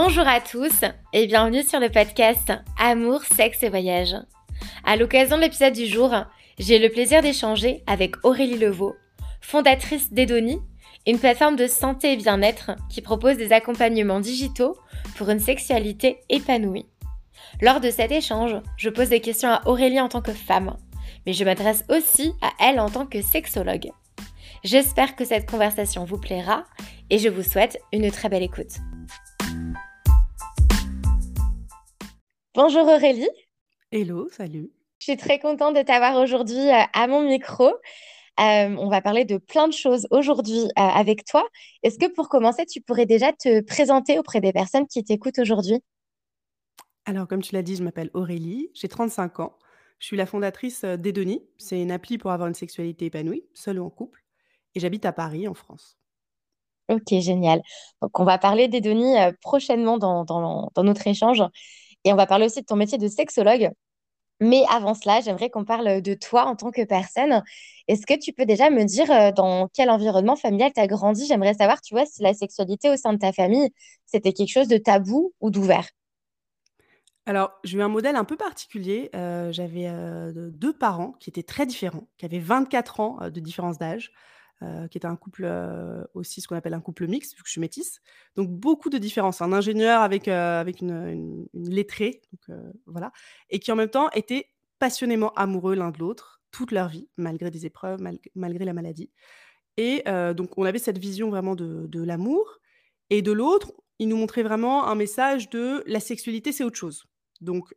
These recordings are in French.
Bonjour à tous et bienvenue sur le podcast Amour, sexe et voyage. À l'occasion de l'épisode du jour, j'ai le plaisir d'échanger avec Aurélie Levaux, fondatrice d'Edoni, une plateforme de santé et bien-être qui propose des accompagnements digitaux pour une sexualité épanouie. Lors de cet échange, je pose des questions à Aurélie en tant que femme, mais je m'adresse aussi à elle en tant que sexologue. J'espère que cette conversation vous plaira et je vous souhaite une très belle écoute. Bonjour Aurélie. Hello, salut. Je suis très contente de t'avoir aujourd'hui euh, à mon micro. Euh, on va parler de plein de choses aujourd'hui euh, avec toi. Est-ce que pour commencer, tu pourrais déjà te présenter auprès des personnes qui t'écoutent aujourd'hui? Alors, comme tu l'as dit, je m'appelle Aurélie, j'ai 35 ans. Je suis la fondatrice d'Edoni. C'est une appli pour avoir une sexualité épanouie, seule ou en couple. Et j'habite à Paris, en France. Ok, génial. Donc, on va parler d'Edoni prochainement dans, dans, dans notre échange. Et on va parler aussi de ton métier de sexologue. Mais avant cela, j'aimerais qu'on parle de toi en tant que personne. Est-ce que tu peux déjà me dire euh, dans quel environnement familial tu as grandi? J'aimerais savoir, tu vois, si la sexualité au sein de ta famille, c'était quelque chose de tabou ou d'ouvert. Alors, j'ai eu un modèle un peu particulier. Euh, j'avais euh, deux parents qui étaient très différents, qui avaient 24 ans de différence d'âge. Euh, qui était un couple euh, aussi, ce qu'on appelle un couple mixte, vu que je suis métisse. Donc beaucoup de différences. Un ingénieur avec, euh, avec une, une, lettrée, voilà, et qui en même temps étaient passionnément amoureux l'un de l'autre toute leur vie, malgré des épreuves, malgré la maladie. Et donc on avait cette vision vraiment de, de l'amour. Et de l'autre, il nous montrait vraiment un message de la sexualité, c'est autre chose. Donc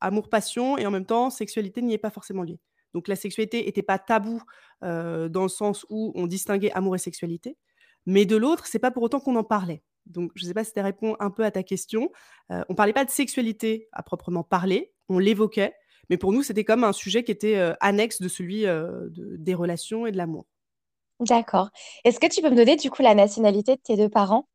amour, passion, et en même temps, sexualité n'y est pas forcément liée. Donc la sexualité n'était pas tabou dans le sens où on distinguait amour et sexualité, mais de l'autre, c'est pas pour autant qu'on en parlait. Donc je ne sais pas si ça répond un peu à ta question. On on parlait pas de sexualité à proprement parler, on l'évoquait, mais pour nous c'était comme un sujet qui était annexe de celui des relations et de l'amour. D'accord. Est-ce que tu peux me donner du coup la nationalité de tes deux parents?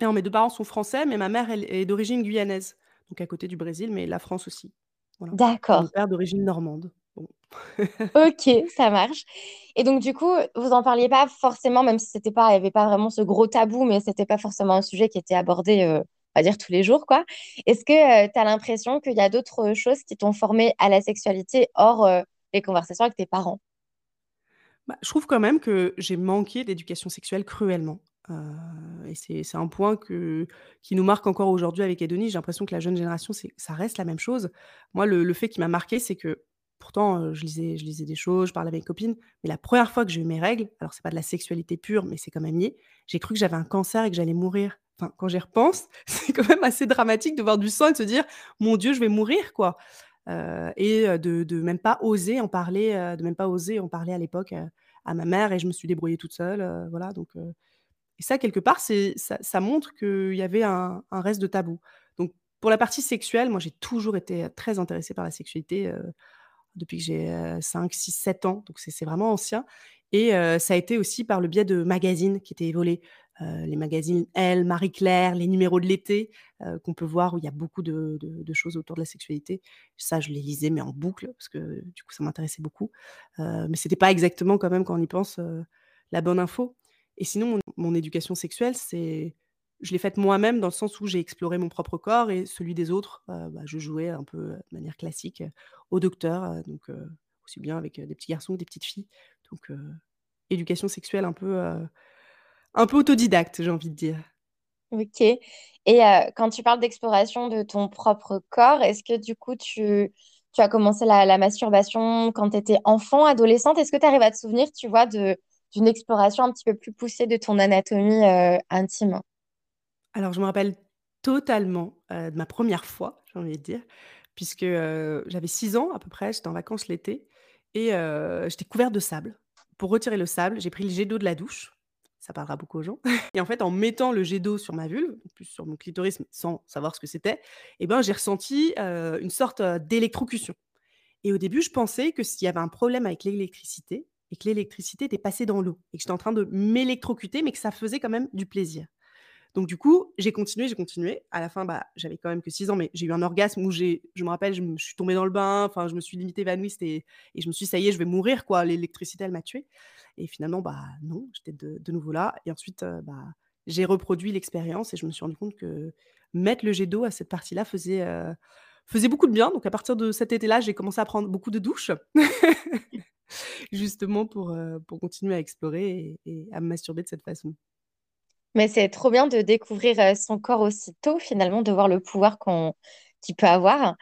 Non, mes deux parents sont français, mais ma mère elle, est d'origine guyanaise, donc à côté du Brésil, mais la France aussi. D'accord. Mon père d'origine normande. Ok, ça marche. Et donc, du coup, vous en parliez pas forcément, même si c'était pas, il n'y avait pas vraiment ce gros tabou, mais c'était pas forcément un sujet qui était abordé, euh, on va dire, tous les jours, quoi. Est-ce que tu as l'impression qu'il y a d'autres choses qui t'ont formé à la sexualité hors euh, les conversations avec tes parents? Bah, je trouve quand même que j'ai manqué d'éducation sexuelle cruellement. Euh, et c'est un point qui nous marque encore aujourd'hui avec Edonie. J'ai l'impression que la jeune génération, ça reste la même chose. Moi, le, le fait qui m'a marqué, c'est que Pourtant, je lisais je lisais des choses, je parlais avec mes copines, mais la première fois que j'ai eu mes règles, alors c'est pas de la sexualité pure, mais c'est quand même lié, j'ai cru que j'avais un cancer et que j'allais mourir. Enfin, quand j'y repense, c'est quand même assez dramatique de voir du sang et de se dire: «Mon Dieu, je vais mourir», quoi. et de de même pas oser en parler, de même pas oser en parler à l'époque, à ma mère et je me suis débrouillée toute seule, voilà donc et ça quelque part, c'est ça ça montre qu'il y avait un un reste de tabou. Donc pour la partie sexuelle, moi j'ai toujours été, très intéressée par la sexualité, depuis que j'ai 5, 6, 7 ans, donc c'est vraiment ancien. Et ça a été aussi par le biais de magazines qui étaient volés. les magazines Elle, Marie-Claire, les numéros de l'été, qu'on peut voir où il y a beaucoup de, choses autour de la sexualité. Ça, je les lisais, mais en boucle, parce que du coup, ça m'intéressait beaucoup. mais c'était pas exactement, quand même, quand on y pense, la bonne info. Et sinon, mon éducation sexuelle, c'est je l'ai faite moi-même dans le sens où j'ai exploré mon propre corps et celui des autres. bah, je jouais un peu de manière classique au docteur, donc aussi bien avec des petits garçons que des petites filles. Donc éducation sexuelle un peu, un peu autodidacte, j'ai envie de dire. Ok. Et quand tu parles d'exploration de ton propre corps, est-ce que du coup tu, as commencé la, masturbation quand tu étais enfant, adolescente? Est-ce que tu arrives à te souvenir, tu vois, d'une exploration un petit peu plus poussée de ton anatomie intime? Alors, je me rappelle totalement, de ma première fois, j'ai envie de dire, puisque, j'avais 6 ans à peu près, j'étais en vacances l'été et j'étais couverte de sable. Pour retirer le sable, j'ai pris le jet d'eau de la douche, ça parlera beaucoup aux gens et en fait, en mettant le jet d'eau sur ma vulve, plus sur mon clitoris, sans savoir ce que c'était et ben, j'ai ressenti, une sorte, d'électrocution et au début, je pensais que s'il y avait un problème avec l'électricité et que l'électricité était passée dans l'eau et que j'étais en train de m'électrocuter, mais que ça faisait quand même du plaisir. Donc du coup, j'ai continué, j'ai continué. À la fin, bah, j'avais quand même que 6 ans, mais j'ai eu un orgasme où j'ai, je me rappelle, je, me, suis tombée dans le bain, enfin, je me suis limite évanouie, et, et je me suis dit, ça y est, je vais mourir, quoi. L'électricité, elle m'a tuée. Et finalement, bah non, j'étais de, nouveau là. Et ensuite, euh, bah, j'ai reproduit l'expérience et je me suis rendu compte que mettre le jet d'eau à cette partie-là faisait, heu, faisait beaucoup de bien. Donc à partir de cet été-là, j'ai commencé à prendre beaucoup de douches. Justement pour, heu, pour continuer à explorer et et à me masturber de cette façon. Mais c'est trop bien de découvrir euh, son corps aussi tôt, finalement, de voir le pouvoir qu'on qu'il peut avoir.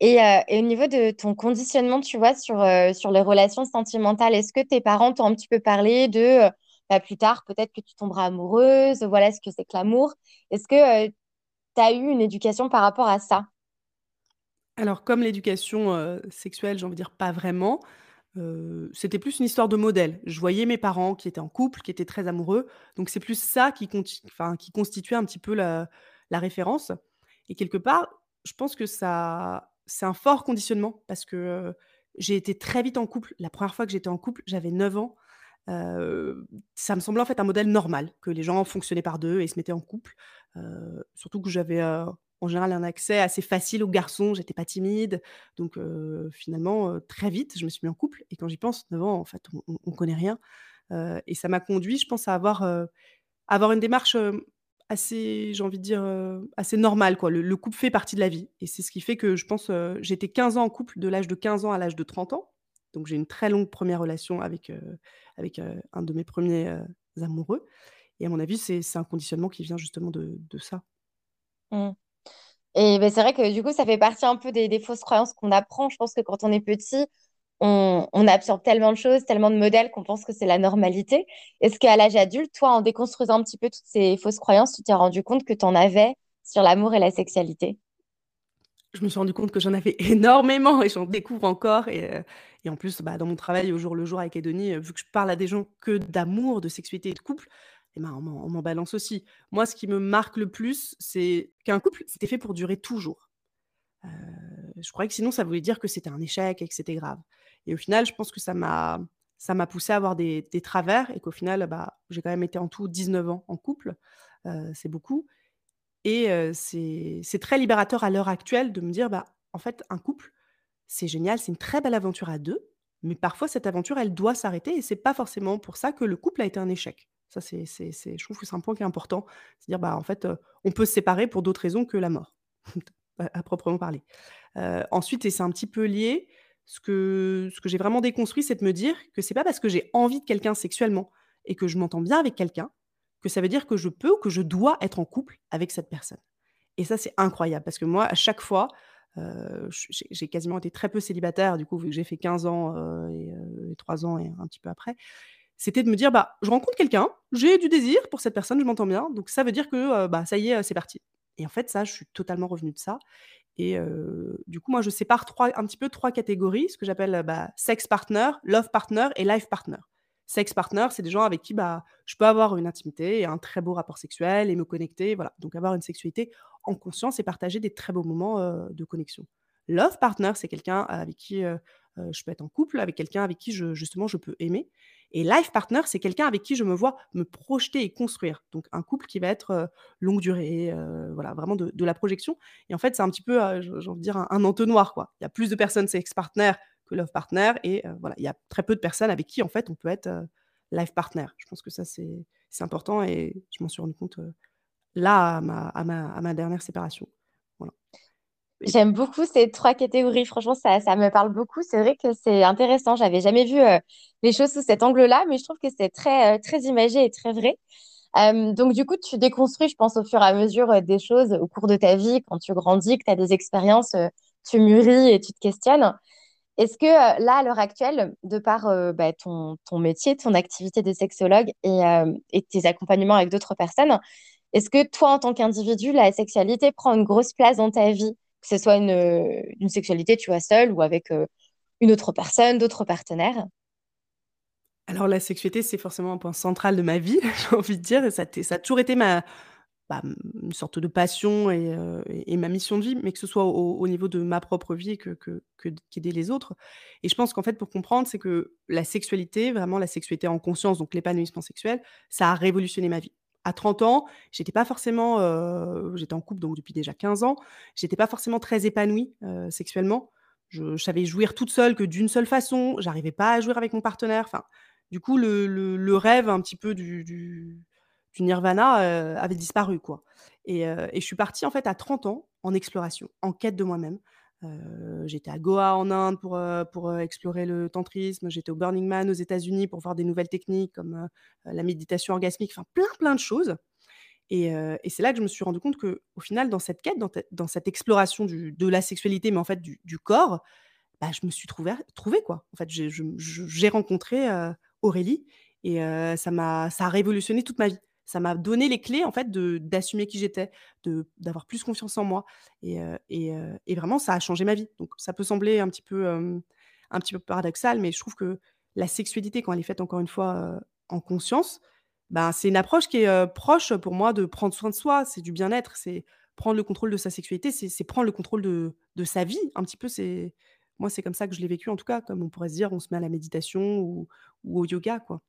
Et, euh, au niveau de ton conditionnement, tu vois, sur, euh, sur les relations sentimentales, est-ce que tes parents t'ont un petit peu parlé de, bah, plus tard, peut-être que tu tomberas amoureuse, voilà ce que c'est que l'amour. Est-ce que tu as eu une éducation par rapport à ça? Alors comme l'éducation, sexuelle, j'ai envie de dire pas vraiment, heu, c'était plus une histoire de modèle. Je voyais mes parents qui étaient en couple, qui étaient très amoureux, donc c'est plus ça qui conti qui constituait un petit peu la la référence et quelque part, je pense que ça c'est un fort conditionnement parce que, heu, j'ai été très vite en couple. La première fois que j'étais en couple, j'avais 9 ans. Heu, ça me semblait en fait un modèle normal, que les gens fonctionnaient par 2 et se mettaient en couple. Surtout que j'avais, en général un accès assez facile aux garçons, j'étais pas timide. Donc finalement, très vite, je me suis mis en couple et quand j'y pense, 9 ans, en fait, on on connaît rien. Et ça m'a conduit, je pense, à avoir, avoir une démarche, assez, j'ai envie de dire, assez normale, quoi. Le le couple fait partie de la vie et c'est ce qui fait que je pense, été 15 ans en couple, de l'âge de 15 ans à l'âge de 30 ans. Donc j'ai une très longue première relation avec, avec, un de mes premiers ers amoureux et à mon avis, c'est un conditionnement qui vient justement de de ça. Mm. Et ben, c'est vrai que du coup, ça fait partie un peu des, fausses croyances qu'on apprend. Je pense que quand on est petit, on, absorbe tellement de choses, tellement de modèles qu'on pense que c'est la normalité. Est-ce qu'à l'âge adulte, toi, en déconstruisant un petit peu toutes ces fausses croyances, tu t'es rendu compte que tu en avais sur l'amour et la sexualité? Je me suis rendu compte que j'en avais énormément et j'en découvre encore et et en plus, bah, dans mon travail au jour le jour avec Edonie, heu, vu que je parle à des gens que d'amour, de sexualité et de couple ben, on m'en balance aussi. Moi, ce qui me marque le plus, c'est qu'un couple, c'était fait pour durer toujours. Heu, je croyais que sinon ça voulait dire que c'était un échec et que c'était grave et au final, je pense que ça m'a ça m'a poussée à avoir des travers et qu'au final, bah, j'ai quand même été en tout 19 ans en couple, heu, c'est beaucoup et heu, c'est très libérateur à l'heure actuelle de me dire: «Bah, en fait, un couple, c'est génial, c'est une très belle aventure à 2, mais parfois cette aventure, elle doit s'arrêter et c'est pas forcément pour ça que le couple a été un échec». Ça, je trouve que c'est un point qui est important. C'est dire, bah, en fait, on peut se séparer pour d'autres raisons que la mort, à proprement parler. Ensuite et c'est un petit peu lié, ce que ce que j'ai vraiment déconstruit, c'est de me dire que c'est pas parce que j'ai envie de quelqu'un sexuellement et que je m'entends bien avec quelqu'un, que ça veut dire que je peux ou que je dois être en couple avec cette personne et ça, c'est incroyable parce que moi, à chaque fois, j'ai quasiment été très peu célibataire, du coup, vu que j'ai fait 15 ans, et et 3 ans et un petit peu après, c'était de me dire: «Bah, je rencontre quelqu'un, j'ai du désir pour cette personne, je m'entends bien, donc ça veut dire que, heu, bah, ça y est, heu, c'est parti» et en fait, ça, je suis totalement revenue de ça et heu, du coup, moi, je sépare 3 un petit peu 3 catégories, ce que j'appelle, bah, sex partner, love partner et life partner. Sex partner, c'est des gens avec qui, bah, je peux avoir une intimité et un très beau rapport sexuel et me connecter, voilà, donc avoir une sexualité en conscience et partager des très beaux moments, de connexion. Love partner, c'est quelqu'un avec qui, je peux être en couple, avec quelqu'un avec qui justement, je peux aimer et life partner, c'est quelqu'un avec qui je me vois me projeter et construire, donc un couple qui va être, heu, longue durée, heu, voilà, vraiment de la projection et en fait, c'est un petit peu, heu, j'ai envie de dire un entonnoir, quoi. Il y a plus de personnes sex partner que love partner et voilà, il y a très peu de personnes avec qui, en fait, on peut être, life partner. Je pense que ça, c'est important et je m'en suis rendu compte, là, à ma à ma dernière séparation. Voilà J'aime beaucoup ces trois catégories. Franchement, ça, ça me parle beaucoup. C'est vrai que c'est intéressant. J'avais jamais vu euh, les choses sous cet angle-là, mais je trouve que c'est très, euh, très imagé et très vrai. Euh, donc, du coup, tu déconstruis, je pense, au fur et à mesure des choses au cours de ta vie. Quand tu grandis, que tu as des expériences, tu mûris et tu te questionnes. Est-ce que là, à l'heure actuelle, de par bah, ton, métier, ton activité de sexologue et tes accompagnements avec d'autres personnes, est-ce que toi, en tant qu'individu, la sexualité prend une grosse place dans ta vie? Que ce soit une, euh, une sexualité, tu vois, seule ou avec euh, une autre personne, d'autres partenaires? alors la sexualité, c'est forcément un point central de ma vie, j'ai envie de dire ça a toujours été ma bah, une sorte de passion et heu et ma mission de vie, mais que ce soit au au niveau de ma propre vie que que qu'aider les autres et je pense qu'en fait, pour comprendre, c'est que la sexualité, vraiment la sexualité en conscience, donc l'épanouissement sexuel, ça a révolutionné ma vie. À 30 ans, j'étais pas forcément, j'étais en couple donc depuis déjà 15 ans, j'étais pas forcément très épanouie, sexuellement. Je savais jouir toute seule que d'une seule façon, j'arrivais pas à jouir avec mon partenaire, enfin, du coup, le rêve un petit peu du du nirvana, avait disparu, quoi et et je suis partie, en fait, à 30 ans en exploration, en quête de moi-même. Heu, j'étais à Goa, en Inde, pour, heu pour, heu, explorer le tantrisme. J'étais au Burning Man, aux États-Unis, pour voir des nouvelles techniques comme, la méditation orgasmique, enfin plein, plein de choses et et c'est là que je me suis rendu compte qu'au final, dans cette quête, dans cette exploration de la sexualité, mais en fait du corps, bah, je me suis trouvée trouvée, quoi. En fait, j'ai rencontré, Aurélie et ça m'a ça a révolutionné toute ma vie. Ça m'a donné les clés, en fait, de d'assumer qui j'étais, de d'avoir plus confiance en moi et heu et heu et vraiment ça a changé ma vie. Donc ça peut sembler un petit peu, un petit peu paradoxal, mais je trouve que la sexualité, quand elle est faite, encore une fois, en conscience, ben, c'est une approche qui est, proche pour moi de prendre soin de soi. C'est du bien-être, c'est prendre le contrôle de sa sexualité, c'est prendre le contrôle de de sa vie, un petit peu. C'est moi, c'est comme ça que je l'ai vécu, en tout cas, comme on pourrait se dire, on se met à la méditation ou ou au yoga, quoi.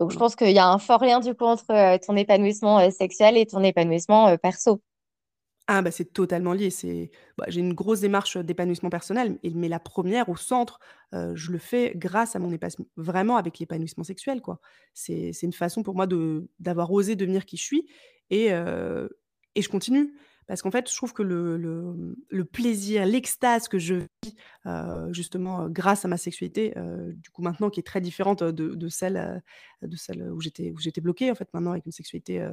Donc je pense qu'il y a un fort lien, du coup, entre, heu, ton épanouissement, heu, sexuel et ton épanouissement, heu, perso. Ah bah, c'est totalement lié. C'est bah, j'ai une grosse démarche, d'épanouissement personnel mais la première au centre, je le fais grâce à mon épassem vraiment avec l'épanouissement sexuel, quoi. C'est une façon pour moi de d'avoir osé devenir qui je suis et et je continue. Parce qu'en fait, je trouve que le plaisir, l'extase que je vis, heu, justement, grâce à ma sexualité, heu, du coup maintenant qui est très différente, de celle, de celle où j'étais où j'étais bloquée en fait, maintenant avec une sexualité,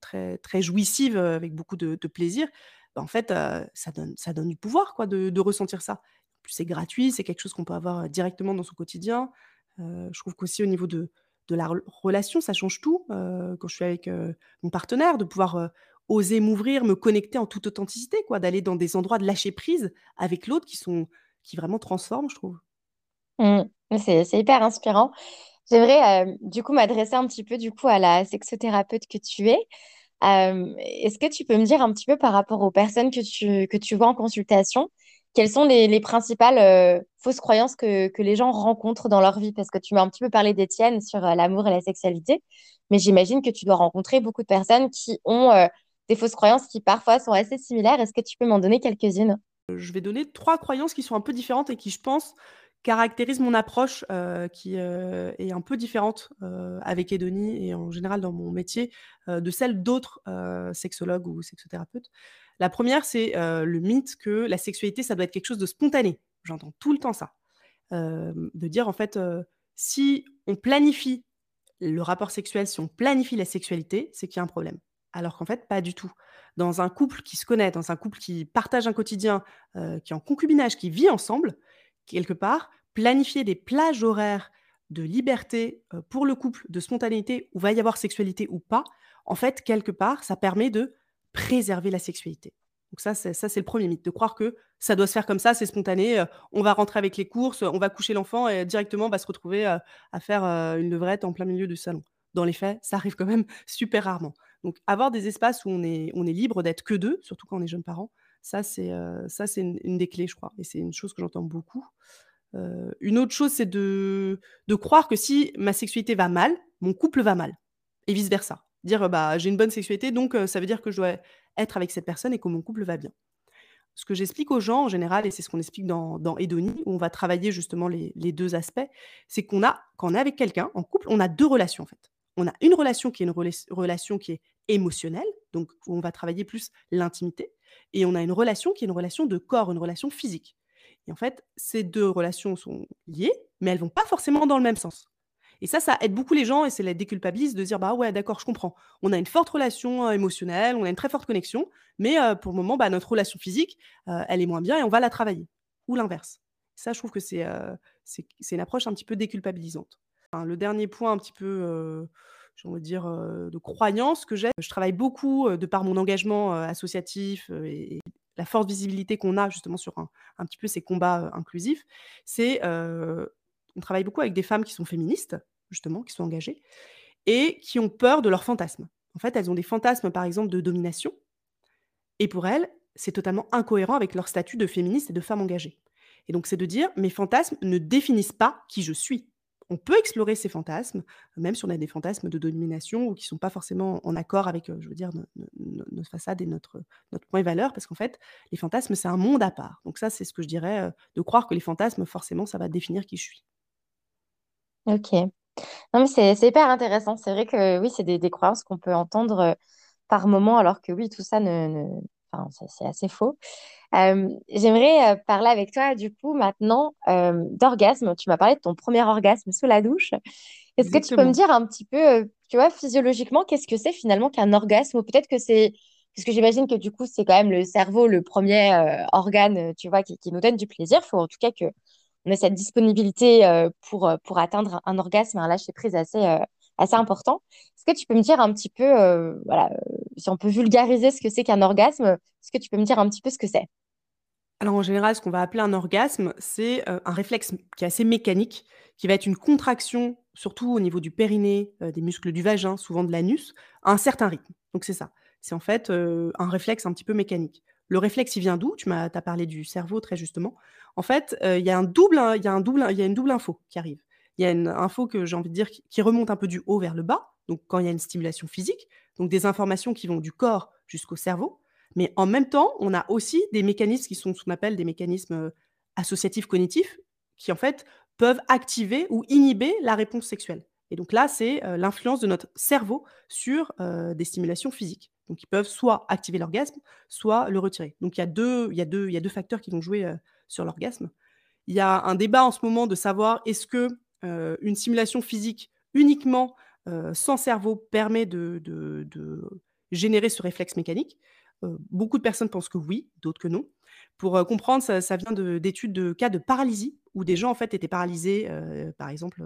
très très jouissive, avec beaucoup de plaisir, bah, en fait, ça donne ça donne du pouvoir quoi de ressentir ça. C'est gratuit, c'est quelque chose qu'on peut avoir, directement dans son quotidien. Je trouve qu'aussi au niveau de de la rel relation, ça change tout, quand je suis avec, mon partenaire, de pouvoir, oser m'ouvrir, me connecter en toute authenticité quoi, d'aller dans des endroits de lâcher prise avec l'autre qui sont qui vraiment transforment, je trouve. Mmh. C'est hyper inspirant. J'aimerais, heu, du coup, m'adresser un petit peu, du coup, à la sexothérapeute que tu es. Hem, est-ce que tu peux me dire un petit peu par rapport aux personnes que tu que tu vois en consultation, quelles sont les les principales, heu, fausses croyances que que les gens rencontrent dans leur vie? Parce que tu m'as un petit peu parlé des tiennes sur, l'amour et la sexualité, mais j'imagine que tu dois rencontrer beaucoup de personnes qui ont, des fausses croyances qui parfois sont assez similaires. Est-ce que tu peux m'en donner quelques-unes? Je vais donner 3 croyances qui sont un peu différentes et qui, je pense, caractérisent mon approche, heu, qui, heu, est un peu différente, heu, avec Edonie et en général dans mon métier, de celle d'autres, sexologues ou sexothérapeutes. La première, c'est, le mythe que la sexualité, ça doit être quelque chose de spontané. J'entends tout le temps ça. De dire en fait, si on planifie le rapport sexuel, si on planifie la sexualité, c'est qu'il y a un problème. Alors qu'en fait, pas du tout. Dans un couple qui se connaît, dans un couple qui partage un quotidien, heu, qui est en concubinage, qui vit ensemble, quelque part, planifier des plages horaires de liberté, heu, pour le couple, de spontanéité, où va y avoir sexualité ou pas, en fait, quelque part, ça permet de préserver la sexualité. Donc ça, c'est le premier mythe, de croire que ça doit se faire comme ça, c'est spontané, heu, on va rentrer avec les courses, on va coucher l'enfant et directement on va se retrouver, à faire, une levrette en plein milieu du salon. Dans les faits, ça arrive quand même super rarement. Donc avoir des espaces où on est on est libre d'être que 2, surtout quand on est jeunes parents, ça c'est, heu, ça c'est une des clés, je crois et c'est une chose que j'entends beaucoup. Heu, une autre chose, c'est de de croire que si ma sexualité va mal, mon couple va mal et vice versa. Dire, heu: «Bah, j'ai une bonne sexualité donc ça veut dire que je dois être avec cette personne et que mon couple va bien». Ce que j'explique aux gens en général et c'est ce qu'on explique dans dans où on va travailler justement les les 2 aspects, c'est qu'on a quand on est avec quelqu'un en couple, on a 2 relations en fait. On a une relation qui est une relation qui est émotionnelle, donc où on va travailler plus l'intimité et on a une relation qui est une relation de corps, une relation physique et en fait, ces 2 relations sont liées, mais elles vont pas forcément dans le même sens et ça, ça aide beaucoup les gens et ça les déculpabilise de dire: «Bah ouais, d'accord, je comprends. On a une forte relation, heu, émotionnelle, on a une très forte connexion, mais heu, pour le moment, bah, notre relation physique, heu, elle est moins bien et on va la travailler» ou l'inverse. Ça, je trouve que c'est, c'est c'est une approche un petit peu déculpabilisante. Le dernier point un petit peu, j'ai envie de dire, heu, de croyance que j'ai, je travaille beaucoup, heu, de par mon engagement, heu, associatif, et et la forte visibilité qu'on a justement sur un un petit peu ces combats, inclusifs, c'est, on travaille beaucoup avec des femmes qui sont féministes, justement, qui sont engagées et qui ont peur de leurs fantasmes. En fait, elles ont des fantasmes, par exemple, de domination et pour elles, c'est totalement incohérent avec leur statut de féministe et de femme engagée et donc c'est de dire: «Mes fantasmes ne définissent pas qui je suis». On peut explorer ces fantasmes, même si on a des fantasmes de domination ou qui sont pas forcément en accord avec, heu, je veux dire, no no no notre façade et notre point et valeur parce qu'en fait, les fantasmes, c'est un monde à part. Donc ça, c'est ce que je dirais, heu, de croire que les fantasmes, forcément, ça va définir qui je suis. OK. Non, mais c'est hyper intéressant. C'est vrai que oui, c'est des, croyances qu'on peut entendre euh, par moment, alors que oui, tout ça ne, ne... Enfin, c'est assez faux. Euh, j'aimerais euh, parler avec toi, du coup, maintenant, euh, d'orgasme. Tu m'as parlé de ton premier orgasme sous la douche. Est-ce que tu peux me dire un petit peu, tu vois, physiologiquement, qu'est-ce que c'est finalement qu'un orgasme? Ou peut-être que c'est... Parce que j'imagine que du coup, c'est quand même le cerveau, le premier organe, tu vois, qui, qui nous donne du plaisir. Il faut en tout cas que on ait cette disponibilité pour, pour atteindre un orgasme, un lâcher-prise assez, assez important. Est-ce que tu peux me dire un petit peu, euh, voilà, euh, si on peut vulgariser ce que c'est qu'un orgasme, est-ce que tu peux me dire un petit peu ce que c'est? Alors en général, ce qu'on va appeler un orgasme, c'est, heu, un réflexe qui est assez mécanique, qui va être une contraction, surtout au niveau du périnée, des muscles du vagin, souvent de l'anus, à un certain rythme. Donc c'est ça. C'est en fait, un réflexe un petit peu mécanique. Le réflexe, il vient d'où? Tu m'as as parlé du cerveau très justement. En fait, il y a une double info qui arrive. Il y a une info que j'ai envie de dire qui remonte un peu du haut vers le bas, donc quand il y a une stimulation physique, donc des informations qui vont du corps jusqu'au cerveau mais en même temps, on a aussi des mécanismes qui sont ce qu'on appelle des mécanismes, heu, associatifs cognitifs, qui en fait peuvent activer ou inhiber la réponse sexuelle. Et donc là, c'est, heu, l'influence de notre cerveau sur, heu, des stimulations physiques. Donc ils peuvent soit activer l'orgasme, soit le retirer. Donc il y a 2 il y a 2 il y a 2 facteurs qui vont jouer, sur l'orgasme. Il y a un débat en ce moment de savoir est-ce que, heu, une stimulation physique uniquement, heu, sans cerveau permet de générer ce réflexe mécanique? Heu, beaucoup de personnes pensent que oui, d'autres que non. Pour, comprendre, ça vient de d'études de cas de paralysie où des gens, en fait, étaient paralysés, par exemple,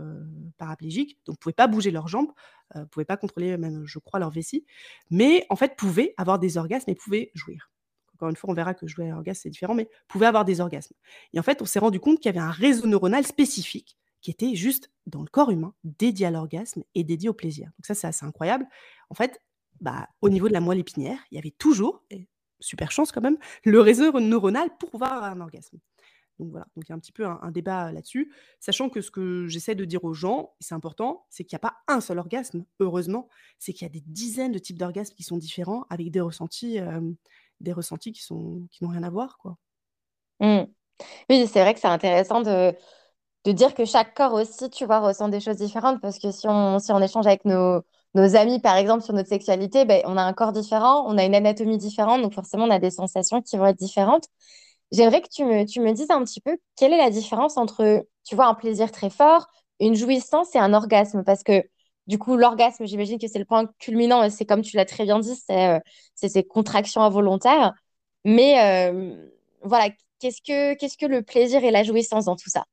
paraplégiques, donc pouvaient pas bouger leurs jambes, heu, pouvaient pas contrôler même, je crois, leur vessie, mais en fait, pouvaient avoir des orgasmes et pouvaient jouir. Encore une fois, on verra que jouer à l'orgasme, c'est différent, mais pouvaient avoir des orgasmes et en fait, on s'est rendu compte qu'il y avait un réseau neuronal spécifique qui était juste dans le corps humain, dédié à l'orgasme et dédié au plaisir. Donc ça, c'est assez incroyable. En fait, bah, au niveau de la moelle épinière, il y avait toujours, et super chance quand même, le réseau neuronal pour avoir un orgasme. Donc voilà, donc il y a un petit peu un, débat là-dessus, sachant que ce que j'essaie de dire aux gens, et c'est important, c'est qu'il n'y a pas un seul orgasme, heureusement, c'est qu'il y a des dizaines de types d'orgasmes qui sont différents, avec des ressentis, euh, des ressentis qui sont qui n'ont rien à voir, quoi. Hmm. Oui, c'est vrai que c'est intéressant de, de dire que chaque corps aussi, tu vois, ressent des choses différentes parce que si on, si on échange avec nos, nos amis, par exemple, sur notre sexualité, ben, on a un corps différent, on a une anatomie différente, donc forcément, on a des sensations qui vont être différentes. J'aimerais que tu me, tu me dises un petit peu quelle est la différence entre, tu vois, un plaisir très fort, une jouissance et un orgasme. Parce que, du coup, l'orgasme, j'imagine que c'est le point culminant, et c'est comme tu l'as très bien dit, c'est euh, ces contractions involontaires. Mais euh, voilà, qu'est-ce que, qu'est-ce que le plaisir et la jouissance dans tout ça?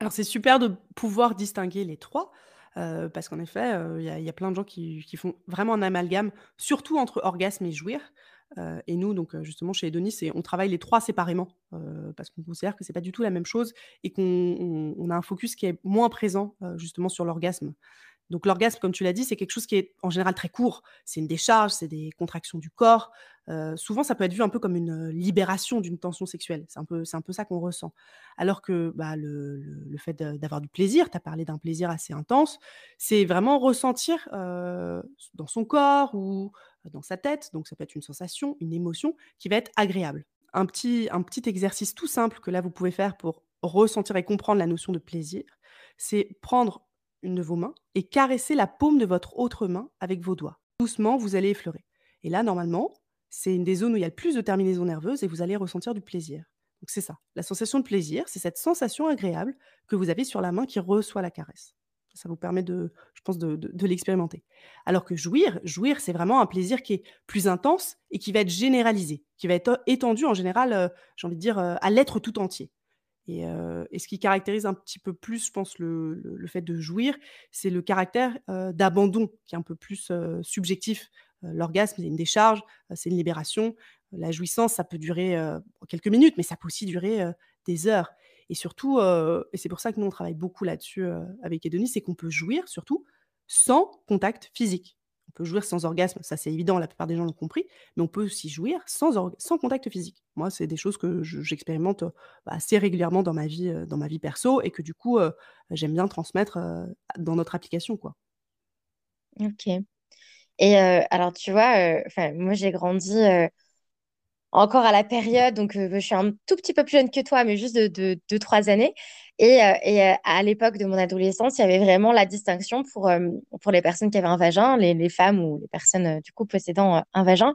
Alors c'est super de pouvoir distinguer les 3, heu, parce qu'en effet, heu, il y a plein de gens qui font vraiment un amalgame, surtout entre orgasme et jouir, heu et nous donc justement chez Edonis, on travaille les 3 séparément, parce qu'on considère que c'est pas du tout la même chose et qu'on on on a un focus qui est moins présent, justement sur l'orgasme. Donc l'orgasme, comme tu l'as dit, c'est quelque chose qui est en général très court. C'est une décharge, c'est des contractions du corps. Heu, souvent, ça peut être vu un peu comme une, libération d'une tension sexuelle. C'est un peu c'est un peu ça qu'on ressent. Alors que, bah, le fait d'avoir du plaisir, tu as parlé d'un plaisir assez intense, c'est vraiment ressentir, heu, dans son corps ou dans sa tête, donc ça peut être une sensation, une émotion qui va être agréable. Un petit un petit exercice tout simple que là, vous pouvez faire pour ressentir et comprendre la notion de plaisir, c'est prendre une de vos mains et caresser la paume de votre autre main avec vos doigts. Doucement, vous allez effleurer. Et là, normalement, c'est une des zones où il y a le plus de terminaisons nerveuses et vous allez ressentir du plaisir. Donc c'est ça. La sensation de plaisir, c'est cette sensation agréable que vous avez sur la main qui reçoit la caresse. Ça vous permet de, je pense, de l'expérimenter. Alors que jouir, jouir, c'est vraiment un plaisir qui est plus intense et qui va être généralisé, qui va être étendu en général, euh, j'ai envie de dire, euh, à l'être tout entier. Et ce qui caractérise un petit peu plus, je pense, le fait de jouir, c'est le caractère, d'abandon qui est un peu plus, subjectif. L'orgasme, c'est une décharge, c'est une libération. La jouissance, ça peut durer, quelques minutes, mais ça peut aussi durer, des heures et surtout, et c'est pour ça que nous, on travaille beaucoup là-dessus, avec Edonie, c'est qu'on peut jouir surtout sans contact physique. On peut jouir sans orgasme, ça c'est évident, la plupart des gens l'ont compris, mais on peut aussi jouir sans sans contact physique. Moi, c'est des choses que je j'expérimente, bah, assez régulièrement dans ma vie, dans ma vie perso et que du coup, j'aime bien transmettre, dans notre application, quoi. Ok. Et alors, tu vois, moi, j'ai grandi. Euh, encore à la période, donc je suis un tout petit peu plus jeune que toi, mais juste de deux, trois années. Et, et à l'époque de mon adolescence, il y avait vraiment la distinction pour, pour les personnes qui avaient un vagin, les, les femmes ou les personnes du coup possédant un vagin.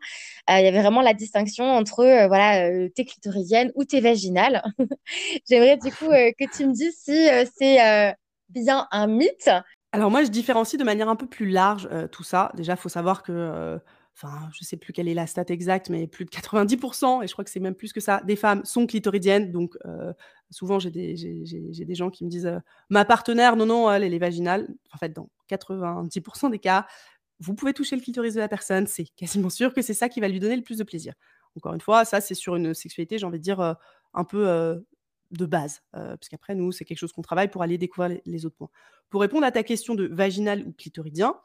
il y avait vraiment la distinction entre voilà, t'es clitoridienne ou t'es vaginale. J'aimerais du coup que tu me dises si c'est bien un mythe alors moi, je différencie de manière un peu plus large, tout ça. Déjà, il faut savoir que, enfin, je sais plus quelle est la stat exacte, mais plus de 90% et je crois que c'est même plus que ça, des femmes sont clitoridiennes. Donc, souvent, j'ai des gens qui me disent, «Ma partenaire, non, non, elle, est vaginale». En fait, dans 90% des cas, vous pouvez toucher le clitoris de la personne, c'est quasiment sûr que c'est ça qui va lui donner le plus de plaisir. Encore une fois, ça, c'est sur une sexualité, j'ai envie de dire, un peu, de base, euh, parce nous, c'est quelque chose qu'on travaille pour aller découvrir les, autres points. Pour répondre à ta question de vaginal ou clitoridien,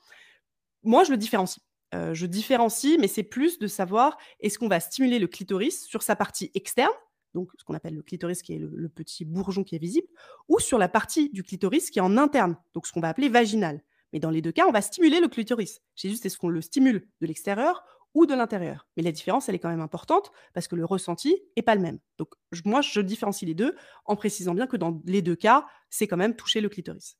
moi, je le différencie. Euh, je différencie, mais c'est plus de savoir est-ce qu'on va stimuler le clitoris sur sa partie externe, donc ce qu'on appelle le clitoris qui est le, petit bourgeon qui est visible, ou sur la partie du clitoris qui est en interne, donc ce qu'on va appeler vaginal. Mais dans les deux cas, on va stimuler le clitoris. C'est juste est-ce qu'on le stimule de l'extérieur ou de l'intérieur? Mais la différence, elle est quand même importante parce que le ressenti n'est pas le même. Donc moi, je différencie les deux en précisant bien que dans les deux cas, c'est quand même toucher le clitoris.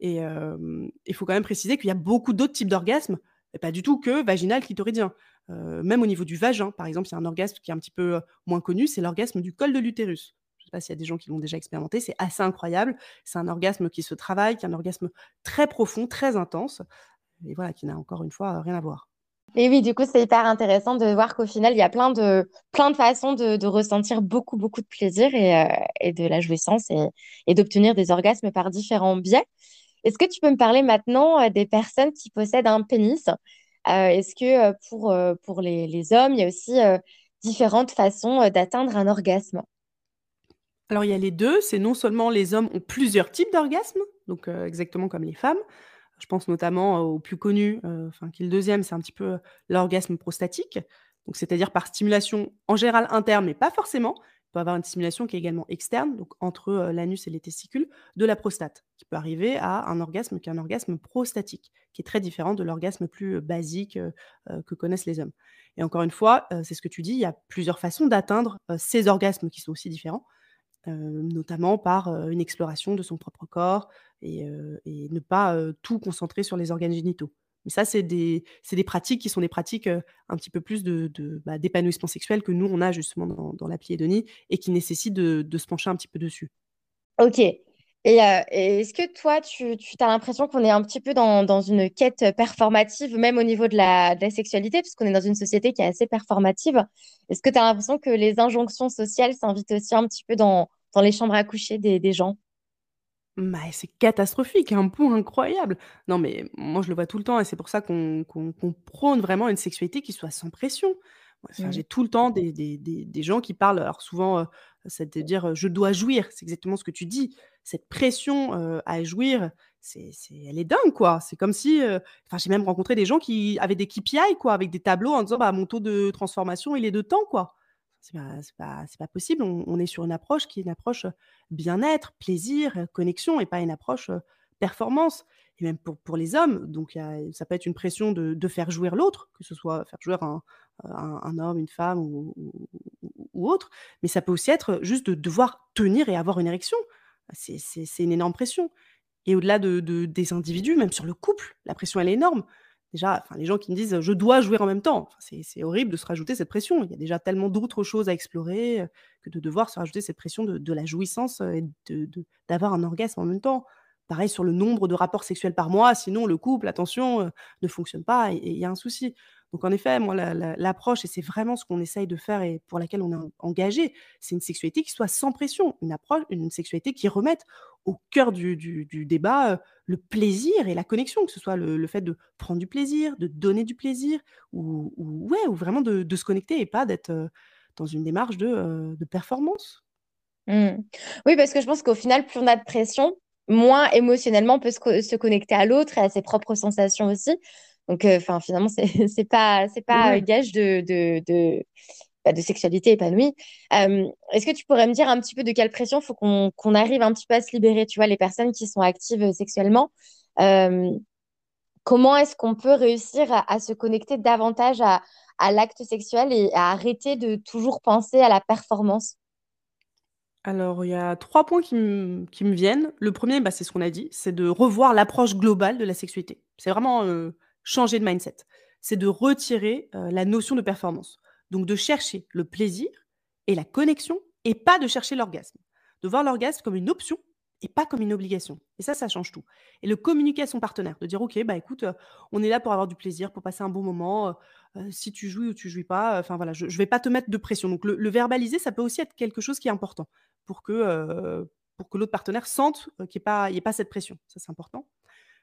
Et il faut quand même préciser qu'il y a beaucoup d'autres types d'orgasmes, pas du tout que vaginal clitoridien. même au niveau du vagin, par exemple, il y a un orgasme qui est un petit peu moins connu, c'est l'orgasme du col de l'utérus. Je ne sais pas s'il y a des gens qui l'ont déjà expérimenté, c'est assez incroyable. C'est un orgasme qui se travaille, qui est un orgasme très profond, très intense, et voilà, qui n'a encore une fois rien à voir. Et oui, du coup, c'est hyper intéressant de voir qu'au final, il y a plein de, plein de façons de, ressentir beaucoup, beaucoup de plaisir et, euh, de la jouissance et d'obtenir des orgasmes par différents biais. Est-ce que tu peux me parler maintenant euh, des personnes qui possèdent un pénis? Euh, Est-ce que pour, pour les, les, hommes, il y a aussi différentes façons d'atteindre un orgasme? Alors, il y a les deux. C'est non seulement les hommes ont plusieurs types d'orgasmes, donc exactement comme les femmes, je pense notamment au plus connu, enfin qui est le deuxième, c'est un petit peu l'orgasme prostatique. Donc c'est-à-dire par stimulation en général interne, mais pas forcément. Peut avoir une stimulation qui est également externe, donc entre l'anus et les testicules, de la prostate, qui peut arriver à un orgasme qui est un orgasme prostatique, qui est très différent de l'orgasme plus basique que connaissent les hommes. Et encore une fois, c'est ce que tu dis, il y a plusieurs façons d'atteindre ces orgasmes qui sont aussi différents notamment par une exploration de son propre corps et, ne pas tout concentrer sur les organes génitaux. Mais ça, c'est des, pratiques qui sont des pratiques un petit peu plus bah, d'épanouissement sexuel que nous, on a justement dans, dans la pliédonie et qui nécessitent de, se pencher un petit peu dessus. Ok. Et, est-ce que toi, tu, as l'impression qu'on est un petit peu dans, une quête performative, même au niveau de la, de la sexualité, puisqu'on est dans une société qui est assez performative Est-ce que tu as l'impression que les injonctions sociales s'invitent aussi un petit peu dans, les chambres à coucher des gens? Bah, c'est catastrophique, un point incroyable. Non, mais moi, je le vois tout le temps et c'est pour ça qu'on prône vraiment une sexualité qui soit sans pression. Mmh. J'ai tout le temps des, des, des, gens qui parlent, alors souvent, c'est de dire je dois jouir, c'est exactement ce que tu dis. Cette pression à jouir, c'est, elle est dingue, quoi. C'est comme si, enfin, j'ai même rencontré des gens qui avaient des KPI, quoi, avec des tableaux en disant bah, mon taux de transformation, il est de temps, quoi. C'est pas, pas, possible. On, est sur une approche qui est une approche bien-être, plaisir, connexion, et pas une approche performance. Et même pour, pour les hommes, donc ça peut être une pression de, de faire jouir l'autre, que ce soit faire jouir un, un, homme, une femme ou, autre, mais ça peut aussi être juste de devoir tenir et avoir une érection. C'est une énorme pression. Et au-delà de, de, des individus, même sur le couple, la pression, elle est énorme. Déjà, enfin, les gens qui me disent je dois jouer en même temps, c'est horrible de se rajouter cette pression. Il y a déjà tellement d'autres choses à explorer que de devoir se rajouter cette pression de, la jouissance et d'avoir un orgasme en même temps. Pareil sur le nombre de rapports sexuels par mois, sinon le couple, attention, ne fonctionne pas et il y a un souci. Donc en effet, moi, l'approche, et c'est vraiment ce qu'on essaye de faire et pour laquelle on est engagé, c'est une sexualité qui soit sans pression, une approche, une sexualité qui remette au cœur du, débat le plaisir et la connexion, que ce soit le, fait de prendre du plaisir, de donner du plaisir, ou, ouais, ou vraiment de, se connecter et pas d'être dans une démarche de, performance. Mmh. Oui, parce que je pense qu'au final, plus on a de pression, moins émotionnellement on peut se, se connecter à l'autre et à ses propres sensations aussi. Donc, euh, finalement, c'est pas, c'est pas gage de, de, de, bah, de sexualité épanouie. Euh, est-ce que tu pourrais me dire un petit peu de quelle pression il faut qu'on qu'on arrive un petit peu à se libérer, tu vois, les personnes qui sont actives sexuellement? Euh, comment est-ce qu'on peut réussir à, se connecter davantage à, l'acte sexuel et à arrêter de toujours penser à la performance? Alors, il y a trois points qui me viennent. Le premier, bah, c'est ce qu'on a dit, c'est de revoir l'approche globale de la sexualité. C'est vraiment, euh, changer de mindset. C'est de retirer, euh, la notion de performance. Donc de chercher le plaisir et la connexion et pas de chercher l'orgasme. De voir l'orgasme comme une option et pas comme une obligation. Et ça, ça change tout. Et le communiquer à son partenaire, de dire, OK, bah écoute, euh, on est là pour avoir du plaisir, pour passer un bon moment. Euh, si tu jouis ou tu jouis pas, enfin voilà, je ne vais pas te mettre de pression. Donc le, verbaliser, ça peut aussi être quelque chose qui est important pour que, pour que l'autre partenaire sente qu'il n'y ait, pas cette pression. Ça, c'est important.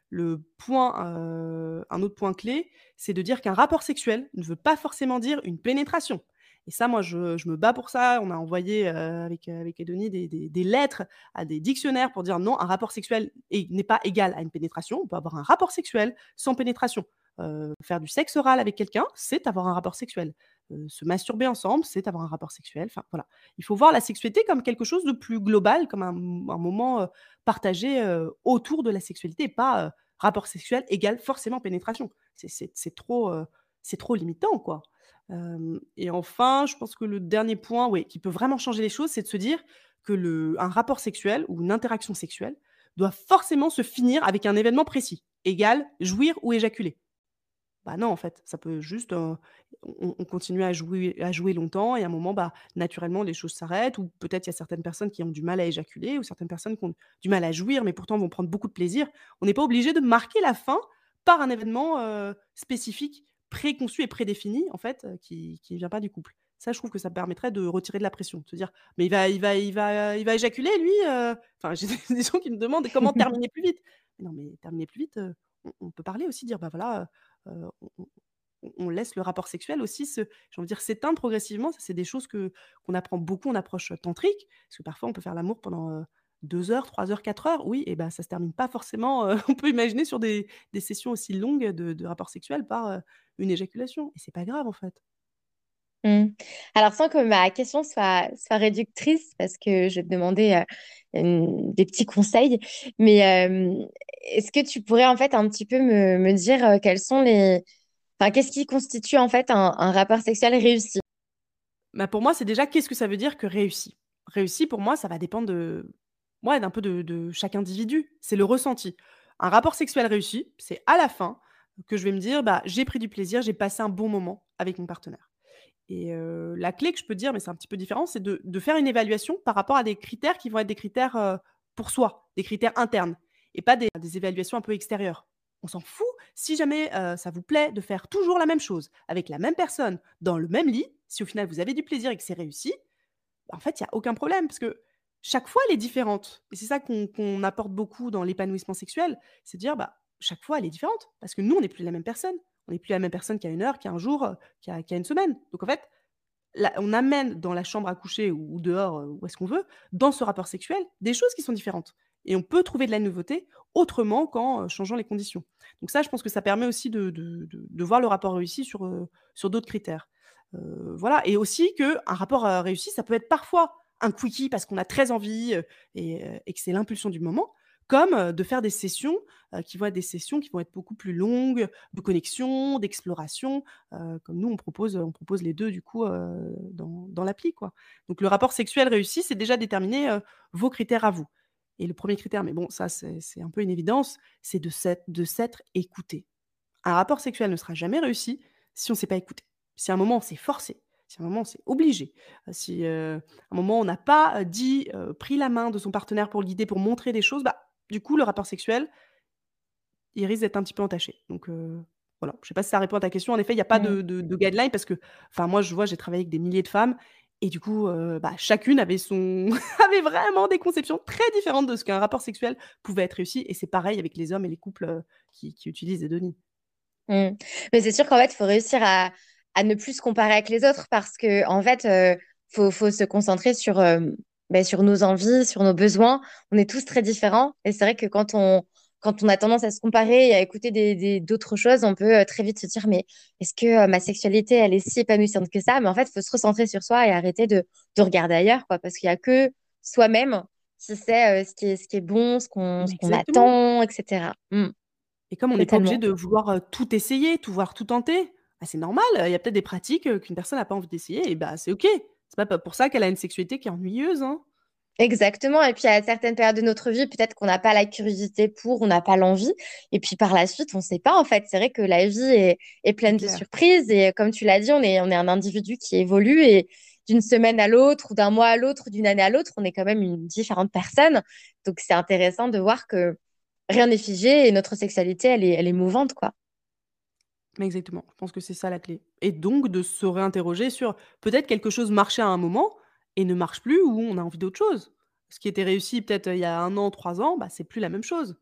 Le point, un autre point clé, c'est de dire qu'un rapport sexuel ne veut pas forcément dire une pénétration. Et ça, moi, je, me bats pour ça. On a envoyé avec, avec Edonie des, lettres à des dictionnaires pour dire non, un rapport sexuel n'est pas égal à une pénétration. On peut avoir un rapport sexuel sans pénétration. faire du sexe oral avec quelqu'un, c'est avoir un rapport sexuel. Se masturber ensemble, c'est avoir un rapport sexuel. Enfin, voilà. Il faut voir la sexualité comme quelque chose de plus global, comme un, moment partagé autour de la sexualité, pas rapport sexuel égale forcément pénétration. C'est trop, trop limitant, quoi et enfin, je pense que le dernier point, qui peut vraiment changer les choses, c'est de se dire que le un rapport sexuel ou une interaction sexuelle doit forcément se finir avec un événement précis, égal jouir ou éjaculer. Bah non, en fait, ça peut juste, on continue à jouer à jouer longtemps et à un moment, bah, naturellement, les choses s'arrêtent ou peut-être il y a certaines personnes qui ont du mal à éjaculer ou certaines personnes qui ont du mal à jouir, mais pourtant vont prendre beaucoup de plaisir. On n'est pas obligé de marquer la fin par un événement, spécifique préconçu et prédéfini, en fait, qui ne vient pas du couple. Ça, je trouve que ça permettrait de retirer de la pression, de se dire, mais il va, il va, il va, il va éjaculer, lui. Enfin, j'ai des gens qui me demandent comment terminer plus vite. non, mais terminer plus vite, on, peut parler aussi, dire, bah voilà, on, laisse le rapport sexuel aussi se, dire, s'éteindre progressivement. C'est des choses que qu'on apprend beaucoup en approche tantrique, parce que parfois, on peut faire l'amour pendant 2 heures, 3 heures, 4 heures, oui, et ben ça se termine pas forcément. on peut imaginer sur des, des sessions aussi longues de, de rapports sexuels par une éjaculation. Et c'est pas grave, en fait. Mmh. Alors, sans que ma question soit, réductrice, parce que je vais te demander des petits conseils, mais est-ce que tu pourrais en fait un petit peu me, dire quels sont les. Enfin, qu'est-ce qui constitue en fait un, un rapport sexuel réussi? Bah Pour moi, c'est déjà qu'est-ce que ça veut dire que réussi Réussi, pour moi, ça va dépendre de, ouais, d'un peu de, de chaque individu. C'est le ressenti. Un rapport sexuel réussi, c'est à la fin, que je vais me dire, bah, j'ai pris du plaisir, j'ai passé un bon moment avec mon partenaire. Et la clé que je peux dire, mais c'est un petit peu différent, c'est de, faire une évaluation par rapport à des critères qui vont être des critères pour soi, des critères internes, et pas des, évaluations un peu extérieures. On s'en fout si jamais ça vous plaît de faire toujours la même chose avec la même personne dans le même lit. Si au final vous avez du plaisir et que c'est réussi, bah, en fait, il n'y a aucun problème parce que chaque fois elle est différente. Et c'est ça qu'on apporte beaucoup dans l'épanouissement sexuel, c'est de dire bah chaque fois, elle est différente. Parce que nous, on n'est plus la même personne. On n'est plus la même personne qu'il a une heure, qu'il a un jour, euh, qu'il a une semaine. Donc, en fait, on amène dans la chambre à coucher ou, dehors, euh, où est-ce qu'on veut, dans ce rapport sexuel, des choses qui sont différentes. Et on peut trouver de la nouveauté autrement qu'en euh, changeant les conditions. Donc ça, je pense que ça permet aussi de, voir le rapport réussi sur, d'autres critères. voilà. Et aussi qu'un rapport réussi, ça peut être parfois un quickie parce qu'on a très envie et que c'est l'impulsion du moment comme de faire des sessions qui vont être des sessions qui vont être beaucoup plus longues, de connexion, d'exploration, comme nous on propose, on propose les deux du coup dans, l'appli quoi. Donc le rapport sexuel réussi, c'est déjà déterminer vos critères à vous. Et le premier critère, mais bon ça c'est un peu une évidence, c'est de s'être écouté. Un rapport sexuel ne sera jamais réussi si on ne s'est pas écouté. Si à un moment on s'est forcé, si à un moment c'est obligé, si à un moment on n'a pas dit, pris la main de son partenaire pour le guider, pour montrer des choses, bah du coup, le rapport sexuel, il risque d'être un petit peu entaché. Donc voilà, je sais pas si ça répond à ta question. En effet, il n'y a pas de, de, guideline parce que, enfin, moi, je vois, j'ai travaillé avec des milliers de femmes et du coup, bah, chacune avait son, avait vraiment des conceptions très différentes de ce qu'un rapport sexuel pouvait être réussi. Et c'est pareil avec les hommes et les couples qui, utilisent les données. Mmh. Mais c'est sûr qu'en fait, il faut réussir à, ne plus se comparer avec les autres parce que, en fait, il faut, faut, se concentrer sur ben, sur nos envies, sur nos besoins. On est tous très différents. Et c'est vrai que quand on, quand on a tendance à se comparer et à écouter des, d'autres choses, on peut euh, très vite se dire, mais est-ce que euh, ma sexualité, elle est si épanouissante que ça? Mais en fait, il faut se recentrer sur soi et arrêter de, de regarder ailleurs, quoi, parce qu'il n'y a que soi-même qui sait euh, ce, qui est, ce qui est bon, ce qu'on, attend, etc. Et comme on n'est pas obligé de vouloir, tout essayer, tout voir, tout tenter, bah, c'est normal, il y a peut-être des pratiques, qu'une personne n'a pas envie d'essayer et bah, c'est OK. C'est pas pour ça qu'elle a une sexualité qui est ennuyeuse, hein. Exactement. Et puis, à certaines périodes de notre vie, peut-être qu'on n'a pas la curiosité pour, on n'a pas l'envie. Et puis, par la suite, on ne sait pas, en fait. C'est vrai que la vie est, est pleine de surprises. Et comme tu l'as dit, on est, on est un individu qui évolue. Et d'une semaine à l'autre, ou d'un mois à l'autre, d'une année à l'autre, on est quand même une différente personne. Donc, c'est intéressant de voir que rien n'est figé et notre sexualité, elle est, elle est mouvante, quoi. Exactement. Je pense que c'est ça la clé. Et donc, de se réinterroger sur peut-être quelque chose marchait à un moment et ne marche plus ou on a envie d'autre chose. Ce qui était réussi peut-être il y a un an, trois ans, bah, c'est plus la même chose.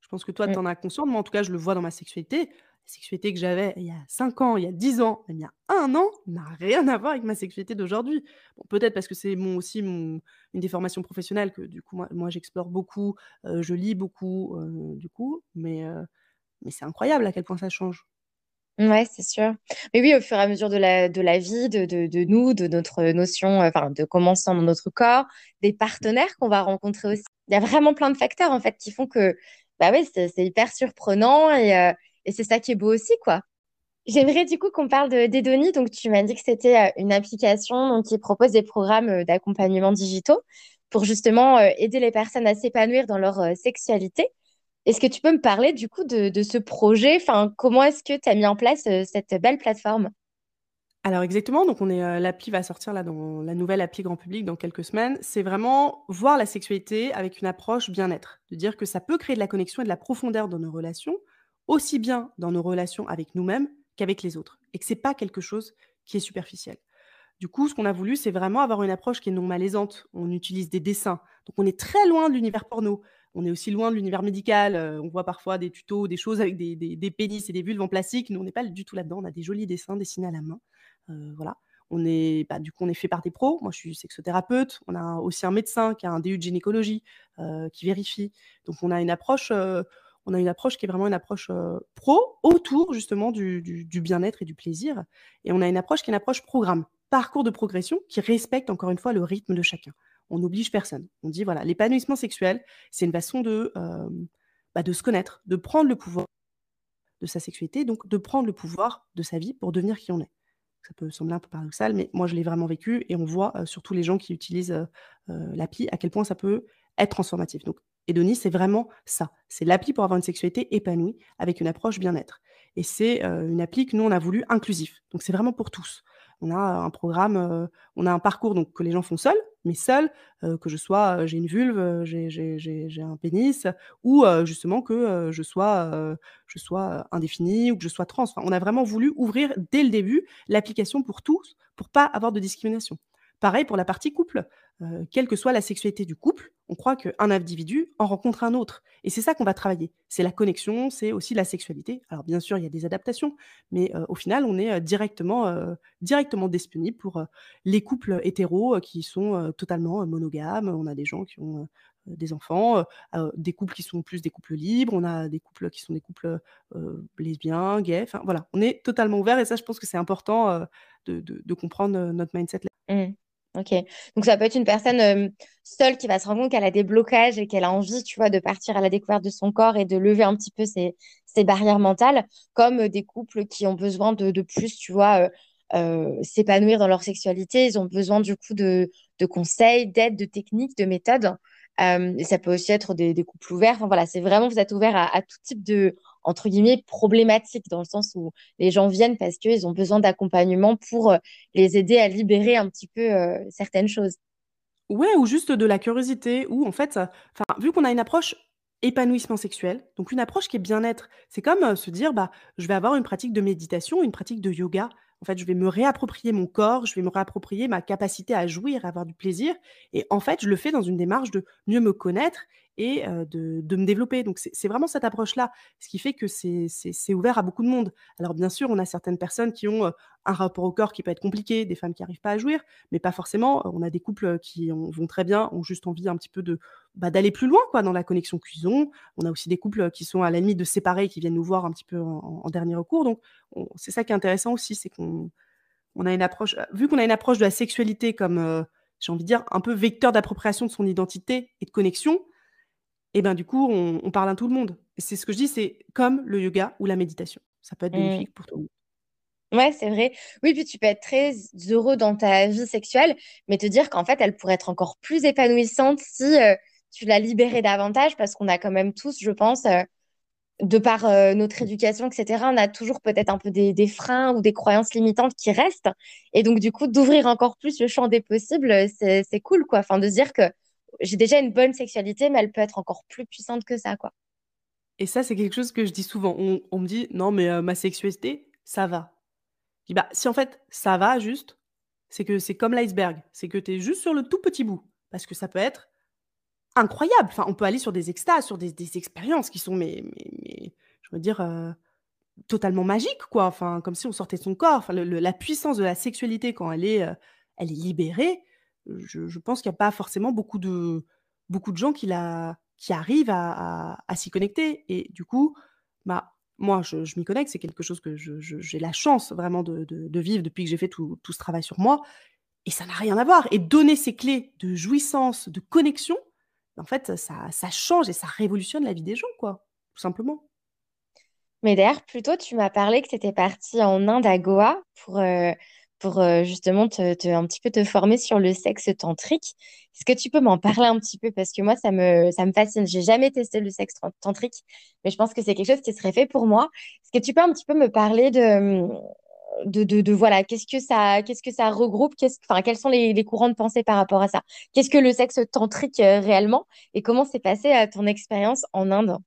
Je pense que toi, tu en as conscience. Moi, en tout cas, je le vois dans ma sexualité. La sexualité que j'avais il y a cinq ans, il y a dix ans, même il y a un an, n'a rien à voir avec ma sexualité d'aujourd'hui. Bon, peut-être parce que c'est mon, aussi mon, une des formations professionnelles que du coup, moi, moi j'explore beaucoup, euh, je lis beaucoup, euh, du coup, mais, euh, mais c'est incroyable à quel point ça change. Ouais, c'est sûr. Mais oui, au fur et à mesure de la, de la vie, de, de, nous, de notre notion, euh, enfin, de comment se sent dans notre corps, des partenaires qu'on va rencontrer aussi. Il y a vraiment plein de facteurs, en fait, qui font que, bah oui, c'est hyper surprenant et, euh, et c'est ça qui est beau aussi, quoi. J'aimerais du coup qu'on parle d'Edonie. Donc, tu m'as dit que c'était euh, une application donc, qui propose des programmes d'accompagnement digitaux pour justement aider les personnes à s'épanouir dans leur sexualité. Est-ce que tu peux me parler du coup de, ce projet? Enfin, comment est-ce que tu as mis en place euh, cette belle plateforme? Alors exactement, donc on est euh, l'appli va sortir là dans la nouvelle appli grand public dans quelques semaines. C'est vraiment voir la sexualité avec une approche bien-être, de dire que ça peut créer de la connexion et de la profondeur dans nos relations, aussi bien dans nos relations avec nous-mêmes qu'avec les autres, et que c'est pas quelque chose qui est superficiel. Du coup, ce qu'on a voulu, c'est vraiment avoir une approche qui est non malaisante. On utilise des dessins, donc on est très loin de l'univers porno on est aussi loin de l'univers médical. Euh, on voit parfois des tutos, des choses avec des, des, pénis et des vulves en plastique. Nous, on n'est pas du tout là-dedans. On a des jolis dessins dessinés à la main. Euh, voilà. On est, bah, du coup, on est fait par des pros. Moi, je suis sexothérapeute. On a aussi un médecin qui a un DU de gynécologie euh, qui vérifie. Donc, on a une approche, on a une approche qui est vraiment une approche pro autour justement du, du bien-être et du plaisir. Et on a une approche qui est une approche programme, parcours de progression qui respecte encore une fois le rythme de chacun on n'oblige personne. On dit voilà, l'épanouissement sexuel, c'est une façon de, euh, bah, de se connaître, de prendre le pouvoir de sa sexualité, donc de prendre le pouvoir de sa vie pour devenir qui on est. Ça peut sembler un peu paradoxal, mais moi je l'ai vraiment vécu et on voit euh, surtout les gens qui utilisent euh, l'appli à quel point ça peut être transformatif. Donc Edonie, c'est vraiment ça. C'est l'appli pour avoir une sexualité épanouie avec une approche bien-être. Et c'est une appli que nous, on a voulu inclusif. Donc c'est vraiment pour tous on a un programme, on a un parcours que les gens font seuls, mais seuls, que je sois, j'ai une vulve, j'ai un pénis, ou justement que je sois, je sois indéfini ou que je sois trans. on a vraiment voulu ouvrir dès le début l'application pour tous, pour pas avoir de discrimination. Pareil pour la partie couple. Euh, quelle que soit la sexualité du couple, on croit qu'un individu en rencontre un autre. Et c'est ça qu'on va travailler. C'est la connexion, c'est aussi la sexualité. Alors bien sûr, il y a des adaptations, mais euh, au final, on est euh, directement, directement disponible pour les couples hétéros qui sont totalement monogames. On a des gens qui ont des enfants, des couples qui sont plus des couples libres, on a des couples qui sont des couples lesbiens, gays. Enfin voilà, on est totalement ouvert et ça, je pense que c'est important de, comprendre notre mindset. Mmh. Donc ça peut être une personne seule qui va se rendre compte qu'elle a des blocages et qu'elle a envie, tu vois, de partir à la découverte de son corps et de lever un petit peu ses, barrières mentales, comme des couples qui ont besoin de, plus, tu vois, s'épanouir dans leur sexualité. Ils ont besoin du coup de, conseils, d'aide, de techniques, de méthodes. et ça peut aussi être des, couples ouverts. Enfin voilà, c'est vraiment, vous êtes ouvert à tout type de, entre guillemets, problématiques, dans le sens où les gens viennent parce qu'ils ont besoin d'accompagnement pour euh, les aider à libérer un petit peu euh, certaines choses. Ouais, ou juste de la curiosité, ou en fait, vu qu'on a une approche épanouissement sexuel, donc une approche qui est bien-être, c'est comme euh, se dire, bah, je vais avoir une pratique de méditation, une pratique de yoga. En fait, je vais me réapproprier mon corps, je vais me réapproprier ma capacité à jouir, à avoir du plaisir. Et en fait, je le fais dans une démarche de mieux me connaître et de, me développer. Donc c'est vraiment cette approche-là, ce qui fait que c'est ouvert à beaucoup de monde. Alors bien sûr, on a certaines personnes qui ont un rapport au corps qui peut être compliqué, des femmes qui n'arrivent pas à jouir, mais pas forcément. On a des couples qui vont très bien, ont juste envie un petit peu de bah, d'aller plus loin quoi dans la connexion cuisson. On a aussi des couples qui sont à la limite de séparer, qui viennent nous voir un petit peu en, dernier recours. Donc c'est ça qui est intéressant aussi, c'est qu'on on a une approche, vu qu'on a une approche de la sexualité comme j'ai envie de dire, un peu vecteur d'appropriation de son identité et de connexion, et ben, du coup, on on parle à tout le monde. C'est ce que je dis, c'est comme le yoga ou la méditation. Ça peut être Mmh. bénéfique pour tout le monde. Ouais, c'est vrai. Oui, puis tu peux être très heureux dans ta vie sexuelle, mais te dire qu'en fait, elle pourrait être encore plus épanouissante si euh, tu la libérais davantage, parce qu'on a quand même tous, je pense, euh, de par euh, notre éducation, etc., on a toujours peut-être un peu des, des freins ou des croyances limitantes qui restent. Et donc, du coup, d'ouvrir encore plus le champ des possibles, c'est, cool, quoi. Enfin, de dire que j'ai déjà une bonne sexualité, mais elle peut être encore plus puissante que ça, quoi. Et ça, c'est quelque chose que je dis souvent. On me dit: «Non, mais heu, ma sexualité, ça va». Je dis: «Bah, si en fait ça va juste, c'est que c'est comme l'iceberg, c'est que tu es juste sur le tout petit bout». Parce que ça peut être incroyable. Enfin, on peut aller sur des extases, sur des expériences qui sont mais je veux dire, heu, totalement magiques, quoi. Enfin, comme si on sortait de son corps. Enfin, la puissance de la sexualité quand elle est, heu, elle est libérée, je pense qu'il y a pas forcément beaucoup de beaucoup de gens qui la qui arrivent à s'y connecter et du coup, bah, moi, je m'y connecte. C'est quelque chose que j'ai la chance vraiment de vivre depuis que j'ai fait tout tout ce travail sur moi et ça n'a rien à voir et donner ces clés de jouissance, de connexion, en fait, ça ça change et ça révolutionne la vie des gens, quoi, tout simplement. Mais d'ailleurs, plus tôt, tu m'as parlé que tu étais partie en Inde, à Goa, pour, euh, pour euh, justement te, un petit peu te former sur le sexe tantrique. Est-ce que tu peux m'en parler un petit peu? Parce que moi, ça me, ça me fascine. J'ai jamais testé le sexe tan- tantrique, mais je pense que c'est quelque chose qui serait fait pour moi. Est-ce que tu peux un petit peu me parler de, de, de, de, voilà, qu'est-ce que ça, qu'est-ce que ça regroupe? Enfin, quels sont les, courants de pensée par rapport à ça? Qu'est-ce que le sexe tantrique euh, réellement? Et comment s'est passée euh, ton expérience en Inde?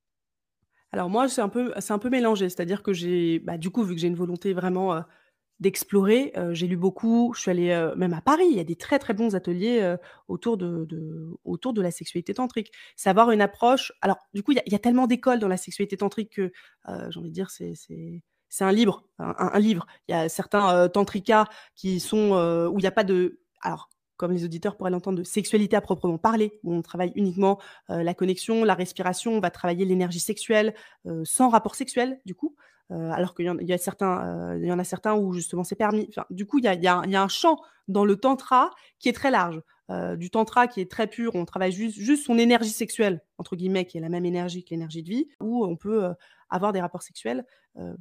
Alors moi, c'est un peu c'est un peu mélangé, c'est-à-dire que j'ai bah, du coup, vu que j'ai une volonté vraiment, d'explorer, j'ai lu beaucoup, je suis allée, même à Paris, il y a des très, très bons ateliers, autour de autour de la sexualité tantrique. Savoir une approche alors du coup, il y a tellement d'écoles dans la sexualité tantrique que, j'ai envie de dire, c'est c'est un libre un livre. Il y a certains, heu, tantrikas qui sont, où il y a pas de alors, comme les auditeurs pourraient l'entendre, de sexualité à proprement parler, où on travaille uniquement, la connexion, la respiration, on va travailler l'énergie sexuelle, sans rapport sexuel du coup. Heu, alors qu'il y y a certains, heu, il y en a certains où justement c'est permis. Du coup, il y a y a un champ dans le tantra qui est très large. Heu, du tantra qui est très pur, on travaille juste son «énergie sexuelle» entre guillemets, qui est la même énergie que l'énergie de vie, où on peut, avoir des rapports sexuels,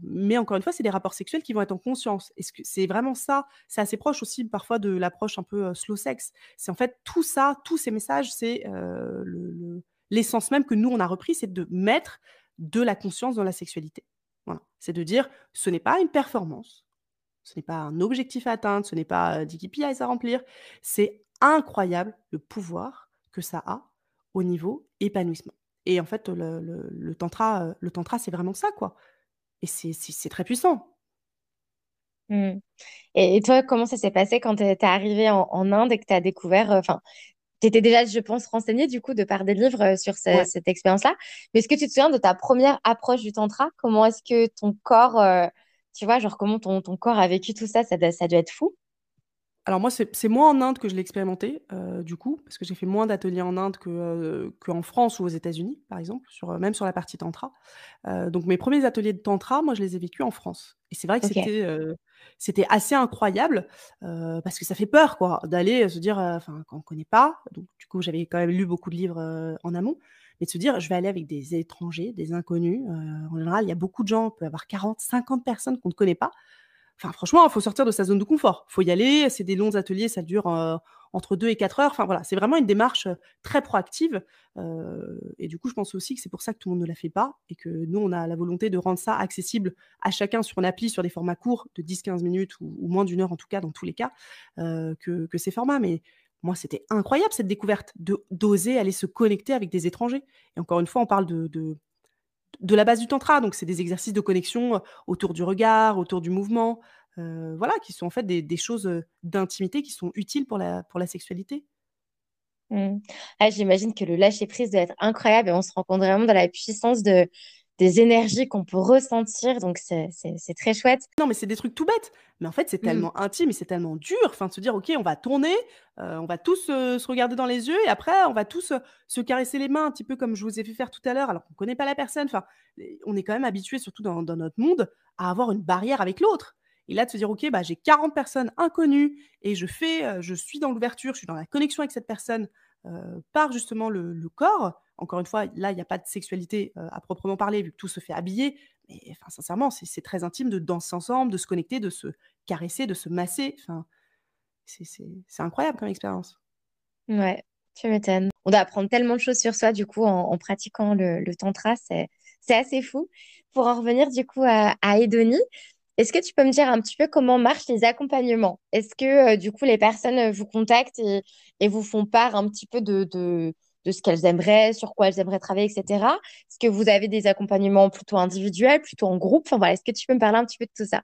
mais encore une fois, c'est des rapports sexuels qui vont être en conscience. C'est vraiment ça? C'est assez proche aussi parfois de l'approche un peu, slow sex. C'est en fait tout ça, tous ces messages, c'est, l'essence même que nous on a repris, c'est de mettre de la conscience dans la sexualité. C'est de dire: «Ce n'est pas une performance, ce n'est pas un objectif à atteindre, ce n'est pas, heu, 10 KPIs à remplir. C'est incroyable le pouvoir que ça a au niveau épanouissement» et en fait, le le tantra, heu, le tantra, c'est vraiment ça, quoi et c'est très puissant. Hmm. Et, toi, comment ça s'est passé quand tu es en, en Inde et que tu as découvert, euh, enfin, tu étais déjà, je pense, renseignée du coup de par des livres euh, sur ce- Ouais. cette expérience-là. Mais est-ce que tu te souviens de ta première approche du tantra? Comment est-ce que ton corps, euh, tu vois, genre comment ton, ton corps a vécu tout ça? Ça, ça doit être fou. Alors moi, c'est moins en Inde que je l'ai expérimenté, heu, du coup, parce que j'ai fait moins d'ateliers en Inde que, qu'en France ou aux États-Unis, par exemple, sur, heu, même sur la partie tantra. Donc mes premiers ateliers de tantra, moi, je les ai vécus en France et c'est vrai que c'était, assez incroyable, parce que ça fait peur, quoi, d'aller, se dire, enfin, quand on connaît pas, donc du coup, j'avais quand même lu beaucoup de livres, en amont, mais de se dire: «Je vais aller avec des étrangers, des inconnus», en général, il y a beaucoup de gens, on peut avoir 40-50 personnes qu'on ne connaît pas. Franchement, il faut sortir de sa zone de confort. Il Faut y aller, c'est des longs ateliers, ça dure, heu, entre 2 et 4 heures. Enfin voilà, c'est vraiment une démarche, heu, très proactive, heu et du coup, je pense aussi que c'est pour ça que tout le monde ne la fait pas et que nous, on a la volonté de rendre ça accessible à chacun sur une appli, sur des formats courts de 10-15 minutes ou moins d'une heure en tout cas, dans tous les cas, que ces formats. Mais moi, c'était incroyable cette découverte d'oser aller se connecter avec des étrangers et encore une fois, on parle de de la base du tantra, donc c'est des exercices de connexion, heu, autour du regard, autour du mouvement, heu, voilà, qui sont en fait des choses, heu, d'intimité qui sont utiles pour la pour la sexualité. Hmm. Ah, j'imagine que le lâcher-prise doit être incroyable et on se rend compte vraiment de la puissance de, des énergies qu'on peut ressentir. Donc, c'est très chouette. Non, mais c'est des trucs tout bêtes, mais en fait, c'est Hmm. tellement intime et c'est tellement dur, enfin, de se dire: «OK, on va tourner, heu, on va tous, heu, se regarder dans les yeux et après on va tous, heu, se caresser les mains», un petit peu comme je vous ai fait faire tout à l'heure, alors qu'on connaît pas la personne. Enfin, on est quand même habitué, surtout dans dans notre monde, à avoir une barrière avec l'autre et là, de se dire: «OK, bah, j'ai 40 personnes inconnues et je fais, je suis dans l'ouverture, je suis dans la connexion avec cette personne, par justement le le corps». Encore une fois, là, il n'y a pas de sexualité à proprement parler, vu que tout se fait habiller. Mais enfin, sincèrement, c'est très intime de danser ensemble, de se connecter, de se caresser, de se masser. Enfin, c'est incroyable comme expérience. Ouais, tu m'étonnes. On doit apprendre tellement de choses sur soi, du coup, en, pratiquant le, tantra. C'est assez fou. Pour en revenir, du coup, à, à Edonie, est-ce que tu peux me dire un petit peu comment marchent les accompagnements? Est-ce que, euh, du coup, les personnes euh, vous contactent et, vous font part un petit peu de, de ce qu'elles aimeraient, sur quoi elles aimeraient travailler, etc. Est-ce que vous avez des accompagnements plutôt individuels, plutôt en groupe? Enfin voilà, est-ce que tu peux me parler un petit peu de tout ça?